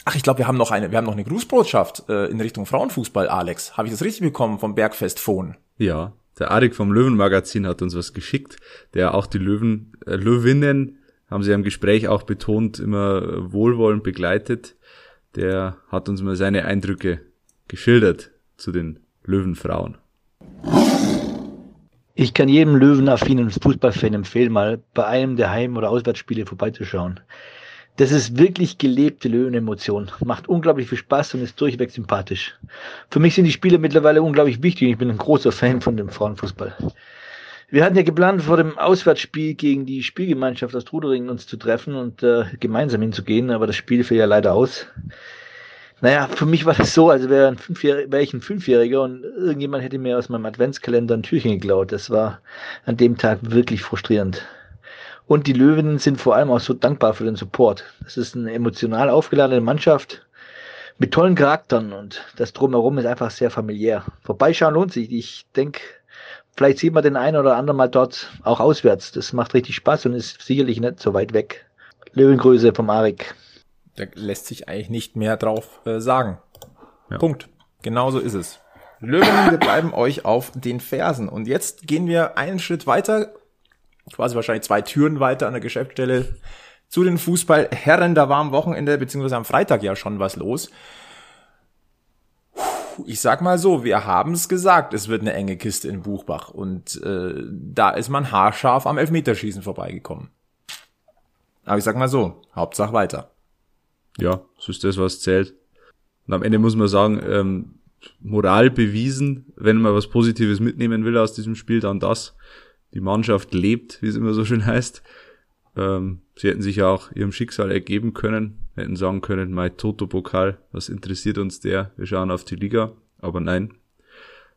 Ach, ich glaube, wir haben noch eine, wir haben noch eine Grußbotschaft äh, in Richtung Frauenfußball, Alex. Habe ich das richtig bekommen vom Bergfest Phone? Ja, der Arik vom Löwenmagazin hat uns was geschickt, der auch die Löwen, äh, Löwinnen, haben sie im Gespräch auch betont, immer wohlwollend begleitet. Der hat uns mal seine Eindrücke geschildert zu den Löwenfrauen. Ich kann jedem löwenaffinen Fußballfan empfehlen, mal bei einem der Heim- oder Auswärtsspiele vorbeizuschauen. Das ist wirklich gelebte Löwenemotion. Macht unglaublich viel Spaß und ist durchweg sympathisch. Für mich sind die Spiele mittlerweile unglaublich wichtig. Ich bin ein großer Fan von dem Frauenfußball. Wir hatten ja geplant, vor dem Auswärtsspiel gegen die Spielgemeinschaft aus Trudering uns zu treffen und äh, gemeinsam hinzugehen, aber das Spiel fiel ja leider aus. Naja, für mich war das so, als wäre wär ich ein Fünfjähriger und irgendjemand hätte mir aus meinem Adventskalender ein Türchen geklaut. Das war an dem Tag wirklich frustrierend. Und die Löwinnen sind vor allem auch so dankbar für den Support. Das ist eine emotional aufgeladene Mannschaft mit tollen Charakteren und das drumherum ist einfach sehr familiär. Vorbeischauen lohnt sich. Ich denke, vielleicht sieht man den einen oder anderen mal dort auch auswärts. Das macht richtig Spaß und ist sicherlich nicht so weit weg. Löwengröße vom Arik. Da lässt sich eigentlich nicht mehr drauf äh, sagen. Ja. Punkt. Genauso ist es. Löwen, wir bleiben euch auf den Fersen. Und jetzt gehen wir einen Schritt weiter quasi wahrscheinlich zwei Türen weiter an der Geschäftsstelle zu den Fußballherren. Da war am Wochenende beziehungsweise am Freitag ja schon was los. Ich sag mal so, wir haben es gesagt, es wird eine enge Kiste in Buchbach und äh, da ist man haarscharf am Elfmeterschießen vorbeigekommen. Aber ich sag mal so, Hauptsache weiter. Ja, so ist das, was zählt. Und am Ende muss man sagen, ähm, Moral bewiesen, wenn man was Positives mitnehmen will aus diesem Spiel, dann das die Mannschaft lebt, wie es immer so schön heißt. Ähm, sie hätten sich ja auch ihrem Schicksal ergeben können, hätten sagen können, mein Toto-Pokal, was interessiert uns der? Wir schauen auf die Liga. Aber nein,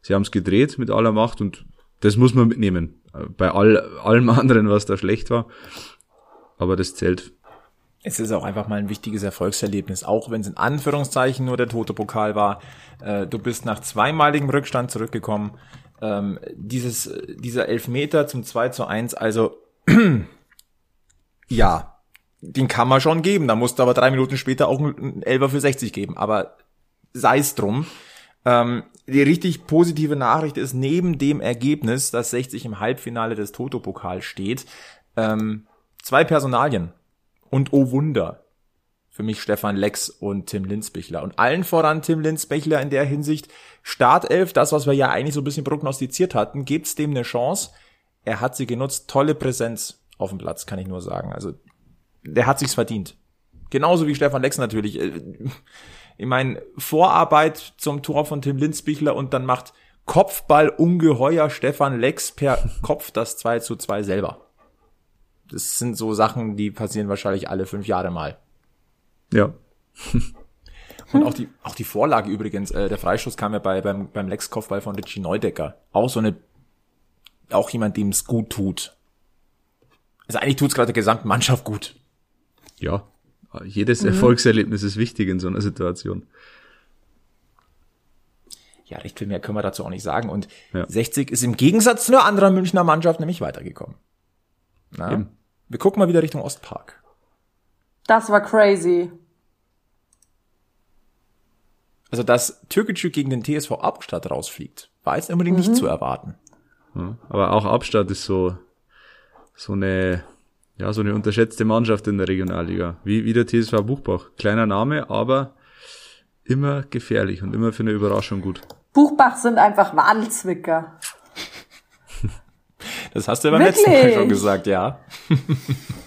sie haben es gedreht mit aller Macht und das muss man mitnehmen. Bei all, allem anderen, was da schlecht war. Aber das zählt. Es ist auch einfach mal ein wichtiges Erfolgserlebnis, auch wenn es in Anführungszeichen nur der tote Pokal war. Äh, du bist nach zweimaligem Rückstand zurückgekommen ähm, dieses, dieser Elfmeter zum 2 zu 1, also ja, den kann man schon geben. Da musste aber drei Minuten später auch ein Elfer für 60 geben. Aber sei es drum. Ähm, die richtig positive Nachricht ist, neben dem Ergebnis, dass 60 im Halbfinale des Toto-Pokal steht, ähm, zwei Personalien. Und oh Wunder, für mich Stefan Lex und Tim Linsbichler. Und allen voran Tim Linsbichler in der Hinsicht, Startelf, das, was wir ja eigentlich so ein bisschen prognostiziert hatten, gibt's dem eine Chance. Er hat sie genutzt, tolle Präsenz auf dem Platz, kann ich nur sagen. Also, der hat sich's verdient. Genauso wie Stefan Lex natürlich. Äh, ich meine, Vorarbeit zum Tor von Tim Linsbichler und dann macht Kopfball ungeheuer Stefan Lex per Kopf das 2 zu 2 selber. Das sind so Sachen, die passieren wahrscheinlich alle fünf Jahre mal. Ja. Und auch die, auch die Vorlage übrigens, äh, der Freistoß kam ja bei, beim, beim Lex-Kopfball von Richie Neudecker. Auch so eine, auch jemand, dem es gut tut. Also eigentlich tut's gerade der gesamten Mannschaft gut. Ja, jedes mhm. Erfolgserlebnis ist wichtig in so einer Situation. Ja, recht viel mehr können wir dazu auch nicht sagen. Und ja. 60 ist im Gegensatz zu einer anderen Münchner Mannschaft nämlich weitergekommen. Na? Wir gucken mal wieder Richtung Ostpark. Das war crazy. Also, dass Türkgücü gegen den TSV Abstadt rausfliegt, war jetzt unbedingt mhm. nicht zu erwarten. Ja, aber auch Abstadt ist so, so eine, ja, so eine unterschätzte Mannschaft in der Regionalliga. Wie, wie der TSV Buchbach. Kleiner Name, aber immer gefährlich und immer für eine Überraschung gut. Buchbach sind einfach Wadelzwicker. das hast du ja beim Wirklich? letzten Mal schon gesagt, ja.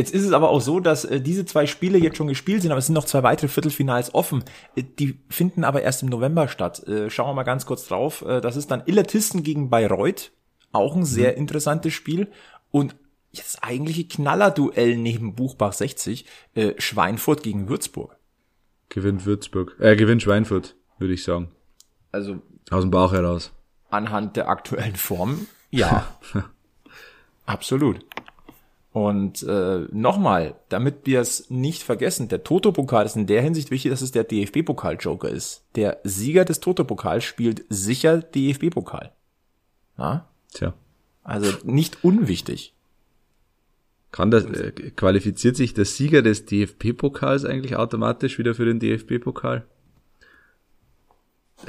Jetzt ist es aber auch so, dass äh, diese zwei Spiele jetzt schon gespielt sind, aber es sind noch zwei weitere Viertelfinals offen. Äh, die finden aber erst im November statt. Äh, schauen wir mal ganz kurz drauf. Äh, das ist dann Illertisten gegen Bayreuth. Auch ein sehr interessantes Spiel. Und jetzt eigentliche Knallerduell neben Buchbach 60. Äh, Schweinfurt gegen Würzburg. Gewinnt Würzburg. Äh, gewinnt Schweinfurt, würde ich sagen. Also Aus dem Bauch heraus. anhand der aktuellen Form, ja. Absolut. Und äh, nochmal, damit wir es nicht vergessen, der Toto-Pokal ist in der Hinsicht wichtig, dass es der DFB-Pokal-Joker ist. Der Sieger des Toto-Pokals spielt sicher DFB-Pokal. Na? Tja. Also nicht unwichtig. Kann das, äh, qualifiziert sich der Sieger des DFB-Pokals eigentlich automatisch wieder für den DFB-Pokal?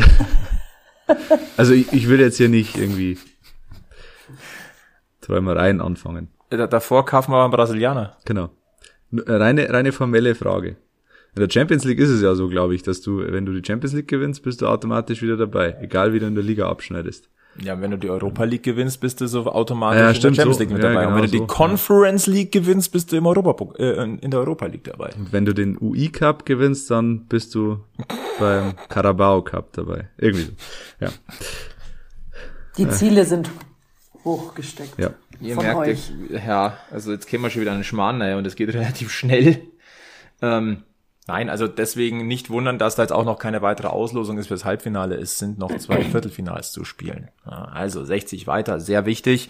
also ich, ich will jetzt hier nicht irgendwie Träumereien anfangen. Da, davor kaufen wir einen Brasilianer. Genau. N- Reine, reine formelle Frage. In der Champions League ist es ja so, glaube ich, dass du, wenn du die Champions League gewinnst, bist du automatisch wieder dabei, egal wie du in der Liga abschneidest. Ja, wenn du die Europa League gewinnst, bist du so automatisch Ja, in stimmt, der Champions so. League mit Ja, dabei. Und genau wenn du die so. Conference League gewinnst, bist du im Europa, äh, in der Europa League dabei. Und wenn du den UI Cup gewinnst, dann bist du beim Carabao Cup dabei. Irgendwie so. Ja, Die Ziele sind hochgesteckt. ja. Ihr Von merkt, euch. ich- ja, also jetzt kämen wir schon wieder an den Schmarrn, und es geht relativ schnell. Ähm, nein, also deswegen nicht wundern, dass da jetzt auch noch keine weitere Auslosung ist fürs Halbfinale. Es sind noch zwei Viertelfinals zu spielen. Also 60 weiter, sehr wichtig.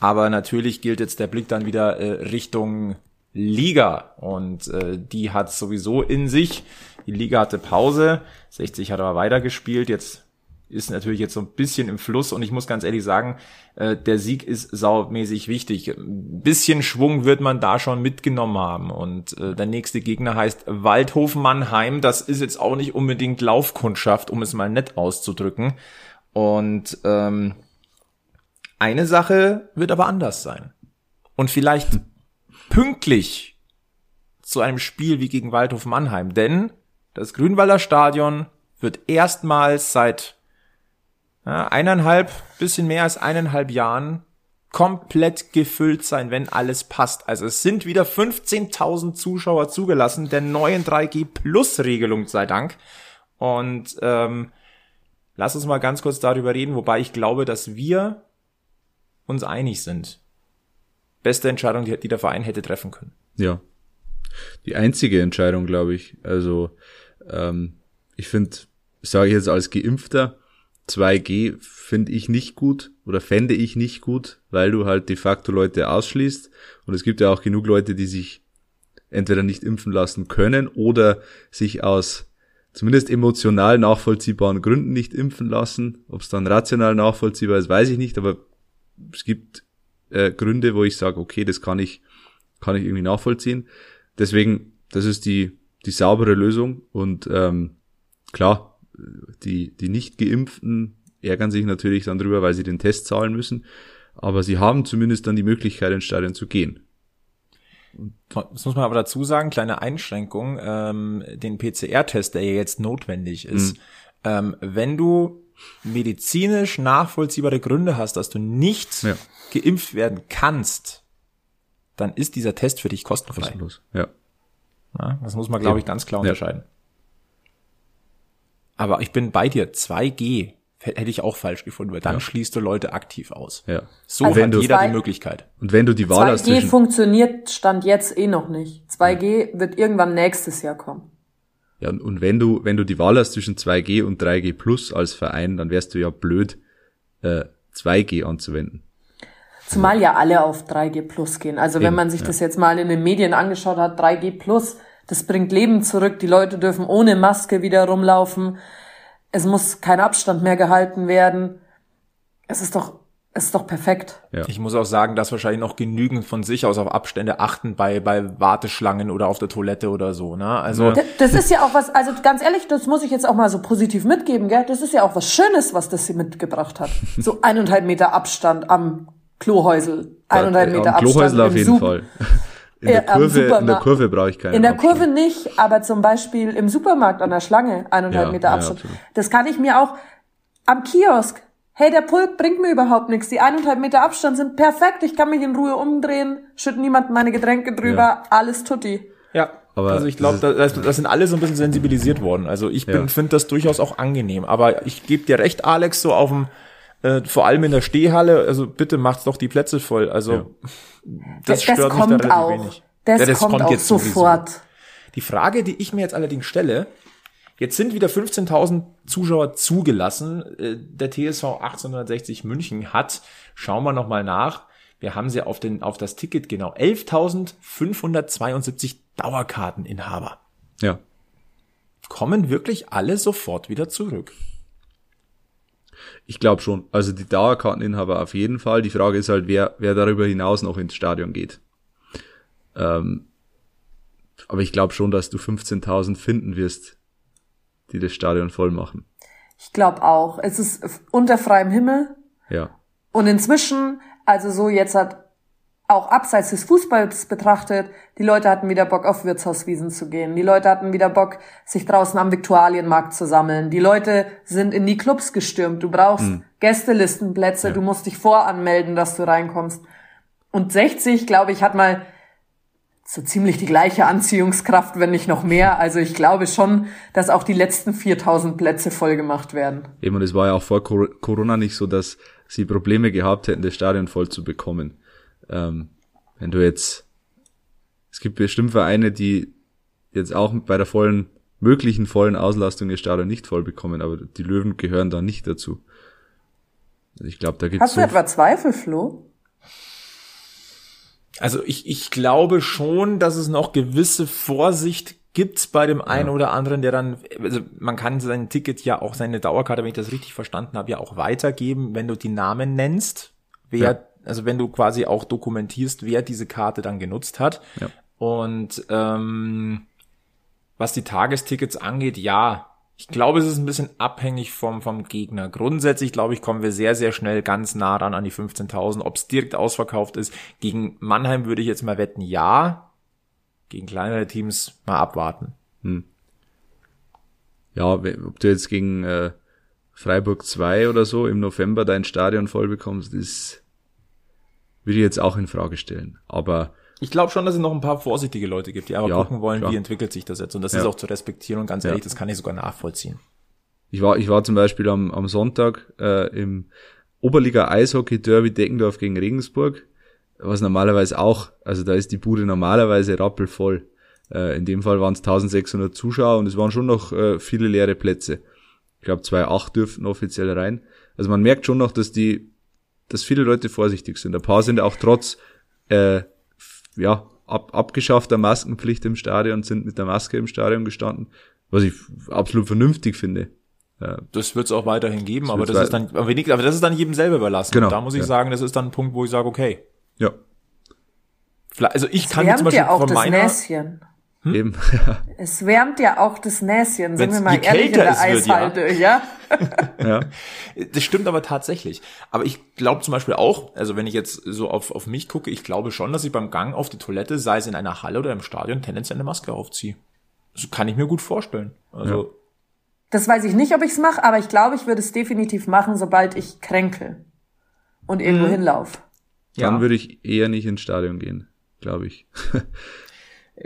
Aber natürlich gilt jetzt der Blick dann wieder äh, Richtung Liga und äh, die hat sowieso in sich. Die Liga hatte Pause, 60 hat aber weitergespielt. Jetzt ist natürlich jetzt so ein bisschen im Fluss und ich muss ganz ehrlich sagen, äh, der Sieg ist saumäßig wichtig. Ein bisschen Schwung wird man da schon mitgenommen haben und äh, der nächste Gegner heißt Waldhof Mannheim. Das ist jetzt auch nicht unbedingt Laufkundschaft, um es mal nett auszudrücken. Und ähm, eine Sache wird aber anders sein und vielleicht pünktlich zu einem Spiel wie gegen Waldhof Mannheim, denn das Grünwalder Stadion wird erstmals seit ja, eineinhalb, bisschen mehr als eineinhalb Jahren komplett gefüllt sein, wenn alles passt. Also es sind wieder 15.000 Zuschauer zugelassen, der neuen 3G Plus Regelung sei Dank. Und ähm, lass uns mal ganz kurz darüber reden, wobei ich glaube, dass wir uns einig sind. Beste Entscheidung, die, die der Verein hätte treffen können. Ja. Die einzige Entscheidung, glaube ich. Also, ähm, ich finde, sage ich jetzt als Geimpfter, 2G finde ich nicht gut oder fände ich nicht gut, weil du halt de facto Leute ausschließt. Und es gibt ja auch genug Leute, die sich entweder nicht impfen lassen können oder sich aus zumindest emotional nachvollziehbaren Gründen nicht impfen lassen. Ob es dann rational nachvollziehbar ist, weiß ich nicht, aber es gibt äh, Gründe, wo ich sage, okay, das kann ich, kann ich irgendwie nachvollziehen. Deswegen, das ist die, die saubere Lösung und ähm, klar, die, die nicht geimpften ärgern sich natürlich dann drüber, weil sie den Test zahlen müssen, aber sie haben zumindest dann die Möglichkeit, ins Stadion zu gehen. Das muss man aber dazu sagen, kleine Einschränkung, ähm, den PCR-Test, der ja jetzt notwendig ist. Ähm, wenn du medizinisch nachvollziehbare Gründe hast, dass du nicht Ja. geimpft werden kannst, dann ist dieser Test für dich kostenfrei. Kostenlos. Ja. Ja, das muss man, glaube ich, ganz klar Ja. unterscheiden. Aber ich bin bei dir. 2G hätte ich auch falsch gefunden, weil dann Ja. schließt du Leute aktiv aus. ja. So Also hat du- jeder zwei- die Möglichkeit. Und wenn du die Wahl hast 2G zwischen, funktioniert Stand jetzt eh noch nicht. 2G wird irgendwann nächstes Jahr kommen. ja, und- und wenn du, wenn du die Wahl hast zwischen 2G und 3G plus als Verein, dann wärst du ja blöd, äh, 2G anzuwenden. Zumal ja alle auf 3G Plus gehen. Also wenn Eben, man sich ja. das jetzt mal in den Medien angeschaut hat, 3G Plus, das bringt Leben zurück. Die Leute dürfen ohne Maske wieder rumlaufen. Es muss kein Abstand mehr gehalten werden. Es ist doch, es ist doch perfekt. Ja. Ich muss auch sagen, dass wahrscheinlich noch genügend von sich aus auf Abstände achten bei, bei Warteschlangen oder auf der Toilette oder so, ne? Also, D- Das ist ja auch was, also ganz ehrlich, das muss ich jetzt auch mal so positiv mitgeben, gell? Das ist ja auch was Schönes, was das hier mitgebracht hat. So eineinhalb Meter Abstand am Klohäusel. Eineinhalb Meter am Klohäusel Abstand auf im jeden Sup- Fall. In Ja, der am Kurve, in der. Kurve brauche ich keinen In der Abstand. Kurve nicht, aber zum Beispiel im Supermarkt an der Schlange, eineinhalb Ja, Meter ja, Abstand. absolut. das kann ich mir auch am Kiosk. Hey, der Pulk bringt mir überhaupt nichts. Die eineinhalb Meter Abstand sind perfekt. Ich kann mich in Ruhe umdrehen, schütt niemand meine Getränke drüber, Ja. alles tutti. Ja, Aber also ich glaube, das das, sind alle so ein bisschen sensibilisiert worden. Also ich bin Ja. finde das durchaus auch angenehm. Aber ich gebe dir recht, Alex, so auf dem, äh, vor allem in der Stehhalle, also bitte macht's doch die Plätze voll. Also Ja. das, Das, stört das mich kommt da relativ auch. wenig. Das, Ja, kommt, auch jetzt sowieso. sofort. Die Frage, die ich mir jetzt allerdings stelle, jetzt sind wieder 15.000 Zuschauer zugelassen. Äh, Der TSV 1860 München hat, schauen wir nochmal nach, wir haben sie auf, den, auf das Ticket genau, 11.572 Dauerkarteninhaber. Ja. Kommen wirklich alle sofort wieder zurück? Ich glaube schon. Also die Dauerkarteninhaber auf jeden Fall. Die Frage ist halt, wer, wer darüber hinaus noch ins Stadion geht. Ähm, aber ich glaube schon, dass du 15.000 finden wirst, die das Stadion voll machen. Ich glaube auch. Es ist unter freiem Himmel. Ja. Und inzwischen, also so jetzt hat auch abseits des Fußballs betrachtet, die Leute hatten wieder Bock auf Wirtshauswiesen zu gehen. Die Leute hatten wieder Bock, sich draußen am Viktualienmarkt zu sammeln. Die Leute sind in die Clubs gestürmt. Du brauchst Gästelistenplätze, du musst dich voranmelden, dass du reinkommst. Und 60, glaube ich, hat mal so ziemlich die gleiche Anziehungskraft, wenn nicht noch mehr. Also ich glaube schon, dass auch die letzten 4000 Plätze voll gemacht werden. Eben, und es war ja auch vor Cor- Corona nicht so, dass sie Probleme gehabt hätten, das Stadion voll zu bekommen. Ähm, wenn du jetzt, es gibt bestimmt Vereine, die jetzt auch bei der vollen, möglichen vollen Auslastung ihr Stadion nicht voll bekommen, aber die Löwen gehören da nicht dazu. Also ich glaube, da gibt es Hast du etwa Zweifel, Flo? Also ich, ich glaube schon, dass es noch gewisse Vorsicht gibt bei dem einen oder anderen, der dann, also man kann sein Ticket ja auch seine Dauerkarte, wenn ich das richtig verstanden habe, ja auch weitergeben, wenn du die Namen nennst, wer, Ja. Also wenn du quasi auch dokumentierst, wer diese Karte dann genutzt hat. Ja. Und ähm, was die Tagestickets angeht, ja, ich glaube, es ist ein bisschen abhängig vom, vom Gegner. Grundsätzlich, glaube ich, kommen wir sehr, sehr schnell ganz nah ran an die 15.000. Ob es direkt ausverkauft ist, gegen Mannheim würde ich jetzt mal wetten, ja. Gegen kleinere Teams mal abwarten. ja, we- ob du jetzt gegen äh, Freiburg 2 oder so im November dein Stadion voll bekommst, ist, würde ich jetzt auch in Frage stellen. Aber Ich glaube schon, dass es noch ein paar vorsichtige Leute gibt, die aber Ja, gucken wollen, klar. wie entwickelt sich das jetzt. Und das Ja. ist auch zu respektieren und ganz Ja. ehrlich, das kann ich sogar nachvollziehen. Ich war, ich war zum Beispiel am, am Sonntag äh, im Oberliga Eishockey Derby Deckendorf gegen Regensburg, was normalerweise auch, also da ist die Bude normalerweise rappelvoll. Äh, in dem Fall waren es 1600 Zuschauer und es waren schon noch äh, viele leere Plätze. Ich glaube, zwei acht dürften offiziell rein. Also man merkt schon noch, dass die, dass viele Leute vorsichtig sind. Ein paar sind auch trotz äh, ja, ab, abgeschaffter Maskenpflicht im Stadion, sind mit der Maske im Stadion gestanden, was ich absolut vernünftig finde. Das wird es auch weiterhin geben, aber wird's das ist dann, aber wenig- aber das ist dann jedem selber überlassen. Genau, Und da muss ich ja. sagen, das ist dann ein Punkt, wo ich sage, okay. Ja, Also ich kann mir zum Beispiel ja auch von das meiner, Näschen. Eben. Es wärmt ja auch das Näschen, sind Wenn's- wir mal ehrlich in der es wird, ja. Eishalte, ja? ja. Das stimmt aber tatsächlich. Aber ich glaube zum Beispiel auch, also wenn ich jetzt so auf, auf mich gucke, ich glaube schon, dass ich beim Gang auf die Toilette, sei es in einer Halle oder im Stadion, tendenziell eine Maske aufziehe. Das kann ich mir gut vorstellen. Also Das weiß ich nicht, ob ich's mache, aber ich glaube, ich würde es definitiv machen, sobald ich kränkel und irgendwo Mhm. hinlauf. Dann Ja. würde ich eher nicht ins Stadion gehen, glaube ich.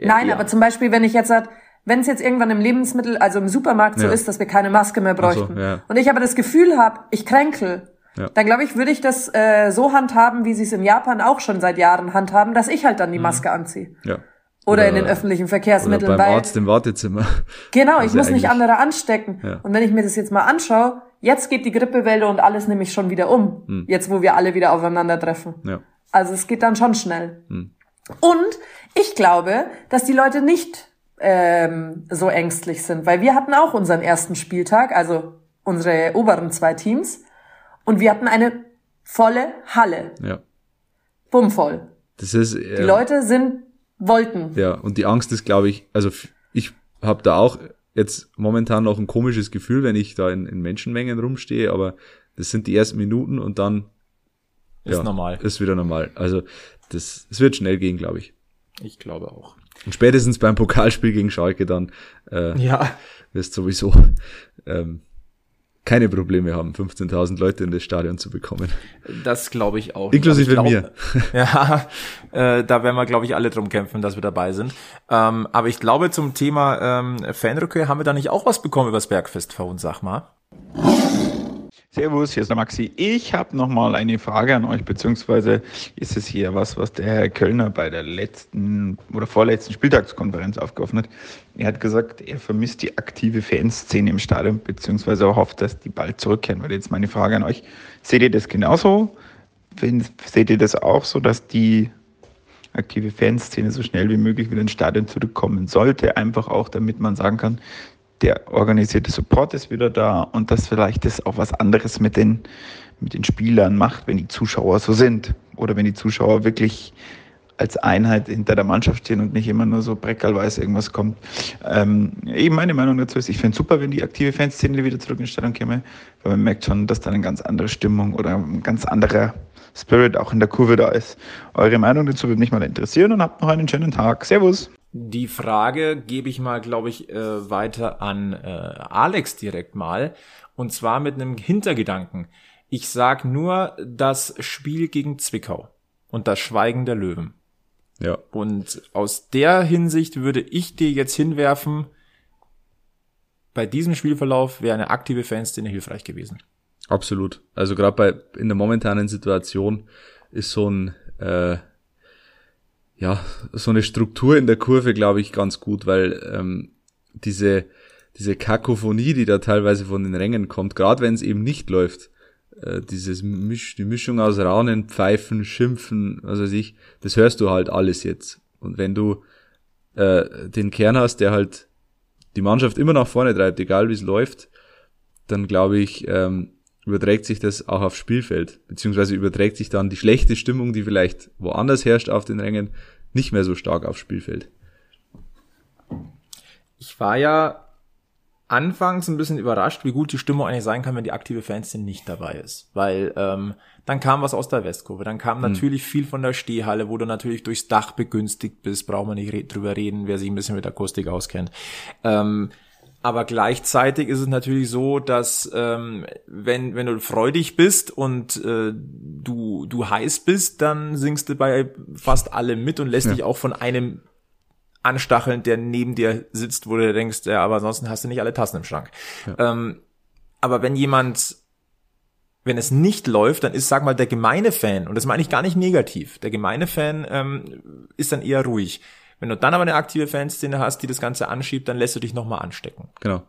Nein, ja. aber zum Beispiel, wenn ich jetzt sag, wenn es jetzt irgendwann im Lebensmittel, also im Supermarkt so Ja. ist, dass wir keine Maske mehr Ach so, bräuchten ja. und ich aber das Gefühl habe, ich kränkel, Ja. dann glaube ich, würde ich das äh, so handhaben, wie sie es in Japan auch schon seit Jahren handhaben, dass ich halt dann die Maske anziehe. Ja. Oder, in den öffentlichen Oder Verkehrsmitteln. beim weil, Arzt im Wartezimmer. Genau, ich muss nicht andere anstecken. Ja. Und wenn ich mir das jetzt mal anschaue, jetzt geht die Grippewelle und alles nämlich schon wieder um. Hm. Jetzt, wo wir alle wieder aufeinandertreffen. Ja. Also es geht dann schon schnell. Hm. Und ich glaube, dass die Leute nicht ähm, so ängstlich sind, weil wir hatten auch unseren ersten Spieltag, also unsere oberen zwei Teams, und wir hatten eine volle Halle, Ja. bummvoll. Das ist, Die Leute sind wollten. Ja, und die Angst ist, glaube ich, also ich habe da auch jetzt momentan noch ein komisches Gefühl, wenn ich da in, in Menschenmengen rumstehe, aber das sind die ersten Minuten und dann ist ja, normal. ist wieder normal. Also das, es wird schnell gehen, glaube ich. Ich glaube auch. Und spätestens beim Pokalspiel gegen Schalke dann äh, Ja. wirst sowieso ähm, keine Probleme haben, 15.000 Leute in das Stadion zu bekommen. Das glaube ich auch. Inklusive glaub, mir. Ja, äh, da werden wir, glaube ich, alle drum kämpfen, dass wir dabei sind. Ähm, aber ich glaube, zum Thema ähm, Fanrückkehr haben wir da nicht auch was bekommen übers Bergfest, Faun, sag mal. Servus, hier ist der Maxi. Ich habe nochmal eine Frage an euch, beziehungsweise ist es hier was, was der Herr Kölner bei der letzten oder vorletzten Spieltagskonferenz aufgeworfen hat. Er hat gesagt, er vermisst die aktive Fanszene im Stadion, beziehungsweise auch hofft, dass die bald zurückkehren. Weil jetzt meine Frage an euch, seht ihr das genauso? Seht ihr das auch so, dass die aktive Fanszene so schnell wie möglich wieder ins Stadion zurückkommen sollte? Einfach auch, damit man sagen kann, der organisierte Support ist wieder da und dass vielleicht das auch was anderes mit den, mit den Spielern macht, wenn die Zuschauer so sind oder wenn die Zuschauer wirklich als Einheit hinter der Mannschaft stehen und nicht immer nur so breckerlweise irgendwas kommt. Ähm, eben meine Meinung dazu ist, ich finde es super, wenn die aktive Fanszene wieder zurück in Stellung käme, weil man merkt schon, dass da eine ganz andere Stimmung oder ein ganz anderer Spirit auch in der Kurve da ist. Eure Meinung dazu würde mich mal interessieren und habt noch einen schönen Tag. Servus! Die Frage gebe ich mal, glaube ich, äh, weiter an äh, Alex direkt mal. Und zwar mit einem Hintergedanken. Ich sag nur das Spiel gegen Zwickau und das Schweigen der Löwen. Ja. Und aus der Hinsicht würde ich dir jetzt hinwerfen, bei diesem Spielverlauf wäre eine aktive Fanszene hilfreich gewesen. Absolut. Also gerade bei in der momentanen Situation ist so ein äh, ja, so eine Struktur in der Kurve, glaube ich, ganz gut, weil ähm, diese, diese Kakophonie, die da teilweise von den Rängen kommt, gerade wenn es eben nicht läuft, äh, dieses Misch, die Mischung aus Raunen, Pfeifen, Schimpfen, was weiß ich, das hörst du halt alles jetzt. Und wenn du äh, den Kern hast, der halt die Mannschaft immer nach vorne treibt, egal wie es läuft, dann glaube ich, ähm, überträgt sich das auch aufs Spielfeld, beziehungsweise überträgt sich dann die schlechte Stimmung, die vielleicht woanders herrscht auf den Rängen, nicht mehr so stark aufs Spielfeld. Ich war ja anfangs ein bisschen überrascht, wie gut die Stimmung eigentlich sein kann, wenn die aktive Fanszene nicht dabei ist. Weil ähm, dann kam was aus der Westkurve, dann kam hm. natürlich viel von der Stehhalle, wo du natürlich durchs Dach begünstigt bist, braucht man nicht drüber reden, wer sich ein bisschen mit Akustik auskennt. Ähm, aber gleichzeitig ist es natürlich so, dass ähm, wenn, wenn du freudig bist und äh, du, du heiß bist, dann singst du bei fast allem mit und lässt ja. dich auch von einem anstacheln, der neben dir sitzt, wo du denkst, ja, aber ansonsten hast du nicht alle Tassen im Schrank. Ja. Ähm, aber wenn jemand, wenn es nicht läuft, dann ist, sag mal, der gemeine Fan, und das meine ich gar nicht negativ, der gemeine Fan ähm, ist dann eher ruhig. Wenn du dann aber eine aktive Fanszene hast, die das Ganze anschiebt, dann lässt du dich nochmal anstecken. Genau.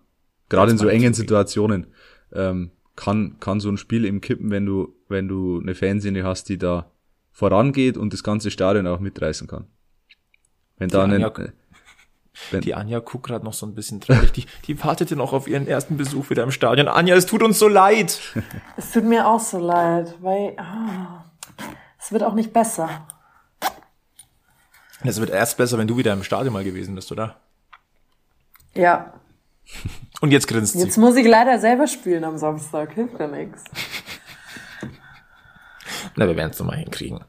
Gerade in so engen Situationen ähm, kann, kann so ein Spiel eben kippen, wenn du, wenn du eine Fanszene hast, die da vorangeht und das ganze Stadion auch mitreißen kann. Wenn da eine, äh, wenn die Anja guckt gerade noch so ein bisschen traurig. Die, die wartete noch auf ihren ersten Besuch wieder im Stadion. Anja, es tut uns so leid. Es tut mir auch so leid, weil oh, es wird auch nicht besser. Es wird erst besser, wenn du wieder im Stadion mal gewesen bist, oder? Ja. Und jetzt grinst sie. Jetzt muss ich leider selber spielen am Samstag. Hilft ja nichts. Na, wir werden es nochmal hinkriegen.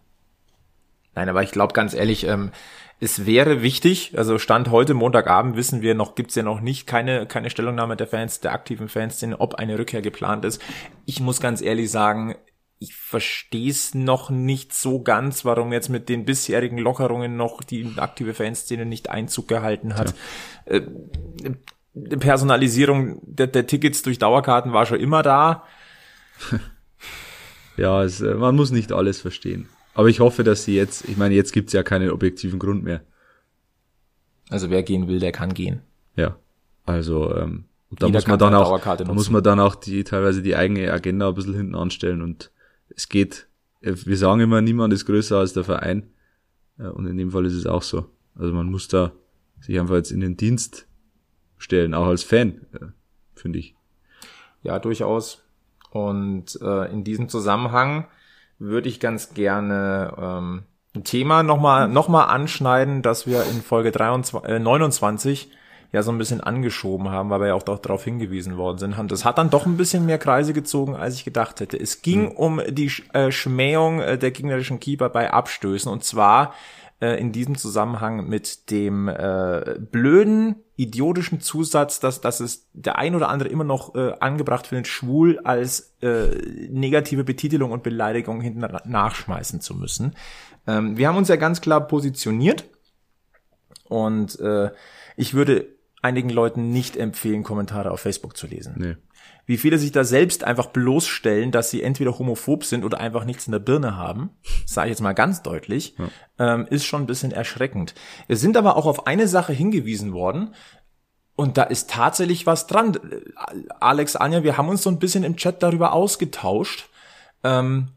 Nein, aber ich glaube ganz ehrlich, ähm, es wäre wichtig, also Stand heute Montagabend wissen wir noch, gibt's ja noch nicht keine, keine Stellungnahme der Fans, der aktiven Fans, ob eine Rückkehr geplant ist. Ich muss ganz ehrlich sagen, ich verstehe es noch nicht so ganz, warum jetzt mit den bisherigen Lockerungen noch die aktive Fanszene nicht Einzug gehalten hat. Ja. Äh, Personalisierung der, der, Tickets durch Dauerkarten war schon immer da. Ja, es, äh, man muss nicht alles verstehen. Aber ich hoffe, dass sie jetzt, ich meine, jetzt gibt's ja keinen objektiven Grund mehr. Also wer gehen will, der kann gehen. Ja. Also ähm, da muss man dann auch, da muss man dann auch die teilweise die eigene Agenda ein bisschen hinten anstellen und es geht, wir sagen immer, niemand ist größer als der Verein. Und in dem Fall ist es auch so. Also man muss da sich einfach jetzt in den Dienst stellen, auch als Fan, finde ich. Ja, durchaus. Und äh, in diesem Zusammenhang würde ich ganz gerne ähm, ein Thema nochmal noch mal anschneiden, dass wir in Folge 23, äh, 29 ja so ein bisschen angeschoben haben, weil wir ja auch darauf hingewiesen worden sind. Und das hat dann doch ein bisschen mehr Kreise gezogen, als ich gedacht hätte. Es ging mhm. um die äh, Schmähung äh, der gegnerischen Keeper bei Abstößen und zwar äh, in diesem Zusammenhang mit dem äh, blöden, idiotischen Zusatz, dass, dass es der ein oder andere immer noch äh, angebracht findet, schwul als äh, negative Betitelung und Beleidigung hinten nachschmeißen zu müssen. Ähm, wir haben uns ja ganz klar positioniert und äh, ich würde einigen Leuten nicht empfehlen, Kommentare auf Facebook zu lesen. Nee. Wie viele sich da selbst einfach bloßstellen, dass sie entweder homophob sind oder einfach nichts in der Birne haben, sage ich jetzt mal ganz deutlich, ja. ähm, ist schon ein bisschen erschreckend. Wir sind aber auch auf eine Sache hingewiesen worden, und da ist tatsächlich was dran. Alex, Anja, wir haben uns so ein bisschen im Chat darüber ausgetauscht. Ähm,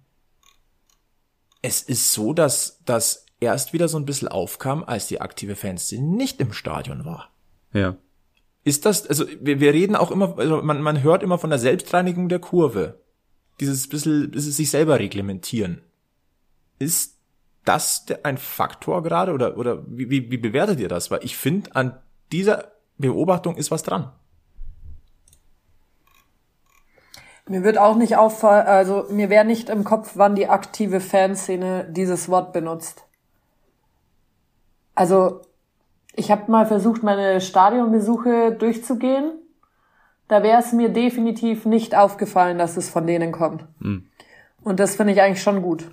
es ist so, dass das erst wieder so ein bisschen aufkam, als die aktive Fanszene nicht im Stadion war. Ja. Ist das, also wir, wir reden auch immer, also man, man hört immer von der Selbstreinigung der Kurve. Dieses bisschen, dieses sich selber reglementieren. Ist das ein Faktor gerade oder, oder wie, wie, wie bewertet ihr das? Weil ich finde, an dieser Beobachtung ist was dran. Mir wird auch nicht auffallen, also mir wäre nicht im Kopf, wann die aktive Fanszene dieses Wort benutzt. Also ich habe mal versucht, meine Stadionbesuche durchzugehen. Da wäre es mir definitiv nicht aufgefallen, dass es von denen kommt. Mhm. Und das finde ich eigentlich schon gut.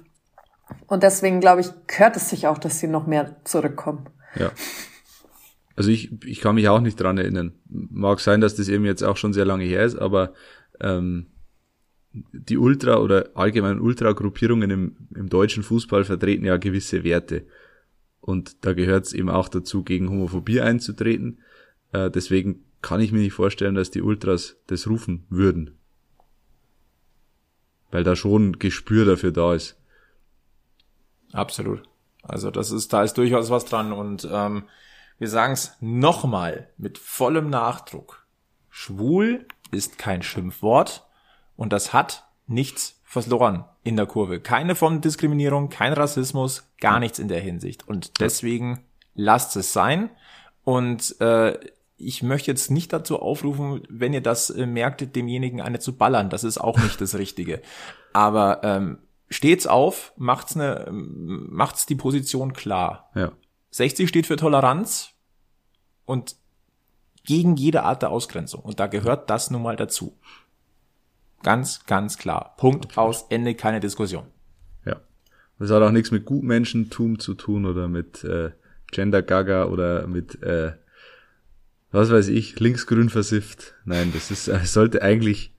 Und deswegen, glaube ich, gehört es sich auch, dass sie noch mehr zurückkommen. Ja. Also ich, ich kann mich auch nicht dran erinnern. Mag sein, dass das eben jetzt auch schon sehr lange her ist, aber ähm, die Ultra- oder allgemein Ultra-Gruppierungen im, im deutschen Fußball vertreten ja gewisse Werte. Und da gehört es eben auch dazu, gegen Homophobie einzutreten. Äh, deswegen kann ich mir nicht vorstellen, dass die Ultras das rufen würden. Weil da schon Gespür dafür da ist. Absolut. Also das ist, da ist durchaus was dran und ähm, wir sagen es nochmal mit vollem Nachdruck. Schwul ist kein Schimpfwort und das hat nichts verloren in der Kurve. Keine Form Diskriminierung, kein Rassismus, gar nichts in der Hinsicht. Und deswegen lasst es sein. Und äh, ich möchte jetzt nicht dazu aufrufen, wenn ihr das äh, merkt, demjenigen eine zu ballern. Das ist auch nicht das Richtige. Aber ähm, steht's auf, macht's eine, macht's die Position klar. Ja. 60 steht für Toleranz und gegen jede Art der Ausgrenzung. Und da gehört das nun mal dazu. Ganz, ganz klar. Punkt okay. aus, Ende, keine Diskussion. Ja. Das hat auch nichts mit Gutmenschentum zu tun oder mit äh, Gender Gaga oder mit äh, was weiß ich, linksgrün versifft. Nein, das ist äh, sollte eigentlich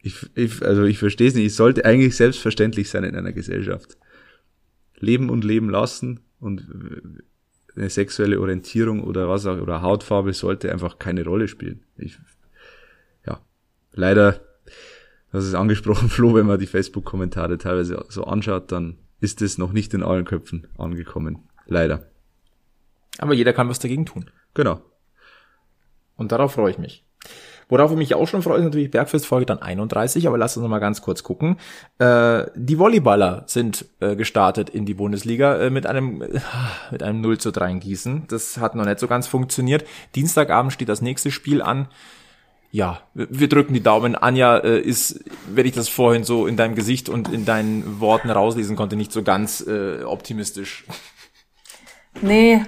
ich, ich also ich verstehe es nicht, es sollte eigentlich selbstverständlich sein in einer Gesellschaft. Leben und leben lassen und eine sexuelle Orientierung oder was auch oder Hautfarbe sollte einfach keine Rolle spielen. Ich, ja, leider das ist angesprochen, Flo, wenn man die Facebook-Kommentare teilweise so anschaut, dann ist es noch nicht in allen Köpfen angekommen. Leider. Aber jeder kann was dagegen tun. Genau. Und darauf freue ich mich. Worauf ich mich auch schon freue, ist natürlich Bergfest-Folge dann 31, aber lass uns noch mal ganz kurz gucken. Äh, die Volleyballer sind äh, gestartet in die Bundesliga äh, mit einem mit einem 0 zu 3 in Gießen. Das hat noch nicht so ganz funktioniert. Dienstagabend steht das nächste Spiel an ja, wir drücken die Daumen. Anja äh, ist, wenn ich das vorhin so in deinem Gesicht und in deinen Worten rauslesen konnte, nicht so ganz äh, optimistisch. Nee,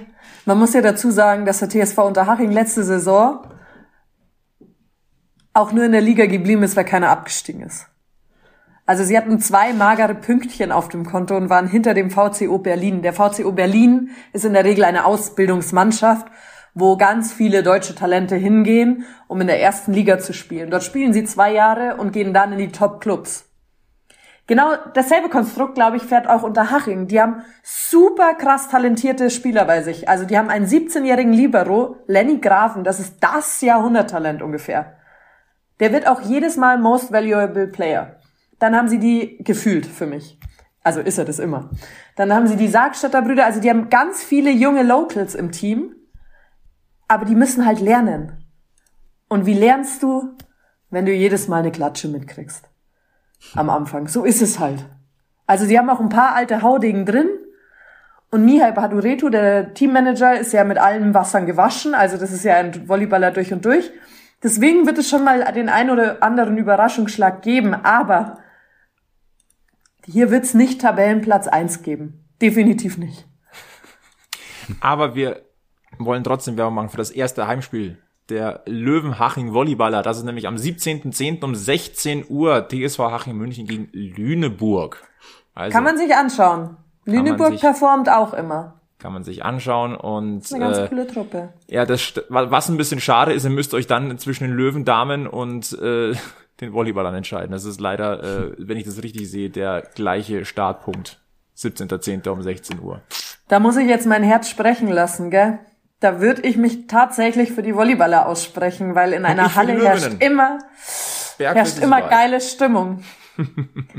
man muss ja dazu sagen, dass der TSV Unterhaching letzte Saison auch nur in der Liga geblieben ist, weil keiner abgestiegen ist. Also sie hatten zwei magere Pünktchen auf dem Konto und waren hinter dem VCO Berlin. Der VCO Berlin ist in der Regel eine Ausbildungsmannschaft wo ganz viele deutsche Talente hingehen, um in der ersten Liga zu spielen. Dort spielen sie zwei Jahre und gehen dann in die Top-Clubs. Genau dasselbe Konstrukt, glaube ich, fährt auch unter Haching. Die haben super krass talentierte Spieler bei sich. Also die haben einen 17-jährigen Libero, Lenny Grafen, das ist das Jahrhunderttalent ungefähr. Der wird auch jedes Mal Most Valuable Player. Dann haben sie die gefühlt für mich. Also ist er das immer. Dann haben sie die Sargstädter Brüder, also die haben ganz viele junge Locals im Team aber die müssen halt lernen. Und wie lernst du, wenn du jedes Mal eine Klatsche mitkriegst? Am Anfang. So ist es halt. Also sie haben auch ein paar alte Haudegen drin Und Mihai Baduretu, der Teammanager, ist ja mit allen Wassern gewaschen. Also das ist ja ein Volleyballer durch und durch. Deswegen wird es schon mal den ein oder anderen Überraschungsschlag geben. Aber hier wird's nicht Tabellenplatz eins geben. Definitiv nicht. Aber wir wollen trotzdem Werbung machen für das erste Heimspiel der Löwenhaching Volleyballer. Das ist nämlich am 17.10. um 16 Uhr TSV Haching München gegen Lüneburg. Also, Kann man sich anschauen. Lüneburg sich, performt auch immer. Kann man sich anschauen und das ist eine ganz äh, coole Truppe. Ja, das was ein bisschen schade ist, ihr müsst euch dann zwischen den Löwendamen und äh, den Volleyballern entscheiden. Das ist leider, äh, wenn ich das richtig sehe, der gleiche Startpunkt. 17.10. um 16 Uhr. Da muss ich jetzt mein Herz sprechen lassen, gell? Da würde ich mich tatsächlich für die Volleyballer aussprechen, weil in einer Halle herrscht immer, herrscht immer geile Stimmung.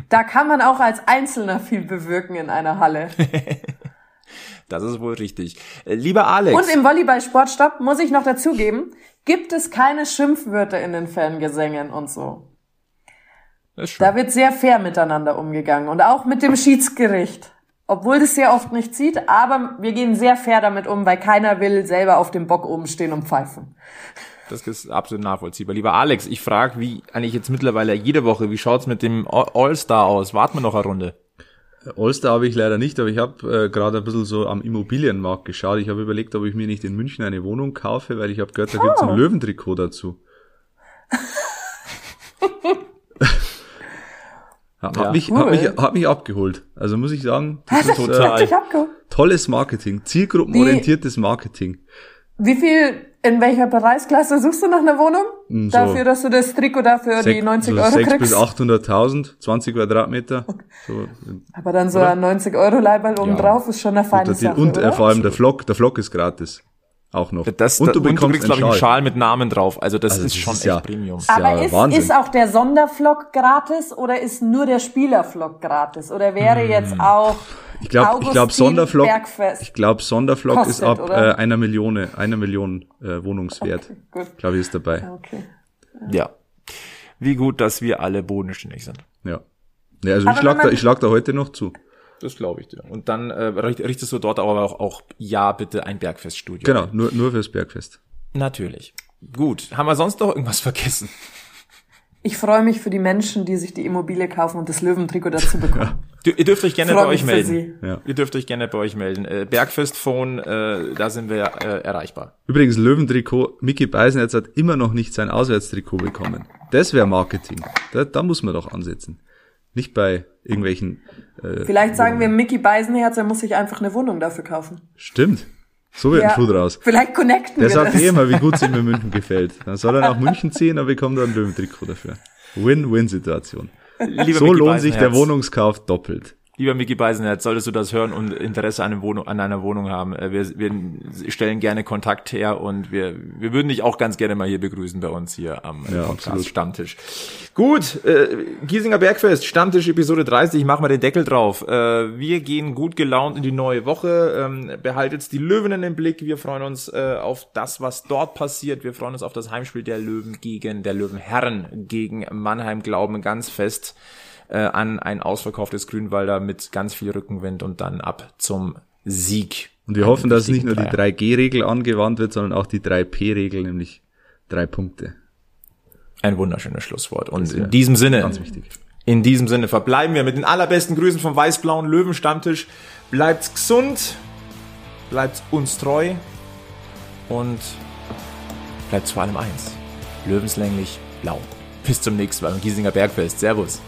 da kann man auch als Einzelner viel bewirken in einer Halle. das ist wohl richtig. Äh, lieber Alex. Und im Volleyball-Sportstopp muss ich noch dazugeben, gibt es keine Schimpfwörter in den Fangesängen und so. Da wird sehr fair miteinander umgegangen und auch mit dem Schiedsgericht. Obwohl das sehr oft nicht zieht, aber wir gehen sehr fair damit um, weil keiner will selber auf dem Bock oben stehen und pfeifen. Das ist absolut nachvollziehbar. Lieber Alex, ich frage, wie eigentlich jetzt mittlerweile jede Woche, wie schaut's mit dem All-Star aus? Warten wir noch eine Runde. All-Star habe ich leider nicht, aber ich habe äh, gerade ein bisschen so am Immobilienmarkt geschaut. Ich habe überlegt, ob ich mir nicht in München eine Wohnung kaufe, weil ich habe gehört, da oh. gibt's ein Löwentrikot dazu. Hat, ja. mich, cool. hat, mich, hat mich abgeholt. Also muss ich sagen, das ist total tolles Marketing, zielgruppenorientiertes Marketing. Wie viel, in welcher Preisklasse suchst du nach einer Wohnung? Hm, so dafür, dass du das Trikot dafür die 90 so Euro 6 kriegst? bis 800.000, 20 Quadratmeter. So, Aber dann so oder? ein 90 Euro Leiberl oben ja. drauf ist schon eine feine und, Sache, Und äh, vor allem der Flock, der Flock ist gratis auch noch. Das, und du, und bekommst, du kriegst, glaube ich, einen Schal mit Namen drauf. Also das also ist das schon ist echt ja, Premium. Ist Aber ja ist, Wahnsinn. ist auch der Sonderflock gratis oder ist nur der Spielerflock gratis? Oder wäre hm. jetzt auch ich glaube, ich glaube Sonderflock, ich glaube Sonderflock Kostet, ist ab äh, einer Million, einer Million äh, Wohnungswert. Okay, glaube ich ist dabei. Okay. Ja. Wie gut, dass wir alle bodenständig sind. Ja. Ja, also Aber ich schlag da, ich schlag da heute noch zu. Das glaube ich dir. Und dann äh, richtest du dort aber auch, auch ja bitte ein Bergfeststudio. Genau, nur, nur fürs Bergfest. Natürlich. Gut. Haben wir sonst noch irgendwas vergessen? Ich freue mich für die Menschen, die sich die Immobilie kaufen und das Löwentrikot dazu bekommen. Du, ihr dürft euch gerne bei euch melden. Ja. Ihr dürft euch gerne bei euch melden. Äh, Bergfest-Phone, äh, da sind wir äh, erreichbar. Übrigens, Löwentrikot, Mickey Beisenherz hat immer noch nicht sein Auswärtstrikot bekommen. Das wäre Marketing. Da, da muss man doch ansetzen. Nicht bei irgendwelchen. Äh, Vielleicht sagen wir Mickey Beisenherz, er muss sich einfach eine Wohnung dafür kaufen. Stimmt. So wird ja, ein Schuh draus. Vielleicht connecten Der wir sagt das. eh immer, wie gut es ihm in München gefällt. Dann soll er nach München ziehen, aber bekommt er ein Löwentrikot dafür. Win-Win-Situation. So Mickey lohnt sich der Wohnungskauf doppelt. Lieber Micky Beisenherz, solltest du das hören und Interesse an, Wohnung, an einer Wohnung haben, äh, wir, wir stellen gerne Kontakt her und wir, wir würden dich auch ganz gerne mal hier begrüßen bei uns hier am ja, Podcast absolut. Stammtisch. Gut, äh, Giesinger Bergfest, Stammtisch Episode 30, machen wir den Deckel drauf. Äh, wir gehen gut gelaunt in die neue Woche, ähm, behaltet die Löwen im Blick, wir freuen uns äh, auf das, was dort passiert, wir freuen uns auf das Heimspiel der Löwen gegen, der Löwenherren gegen Mannheim, glauben ganz fest äh, an ein ausverkauftes Grünwalder mit ganz viel Rückenwind und dann ab zum Sieg. Und wir hoffen, dass nicht nur die 3G-Regel angewandt wird, sondern auch die 3P-Regel, nämlich drei Punkte. Ein wunderschönes Schlusswort. Und in diesem Sinne, ganz wichtig. in diesem Sinne verbleiben wir mit den allerbesten Grüßen vom weiß-blauen Löwenstammtisch. Bleibt gesund, bleibt uns treu und bleibt vor allem eins. Löwenslänglich blau. Bis zum nächsten Mal im Giesinger Bergfest. Servus.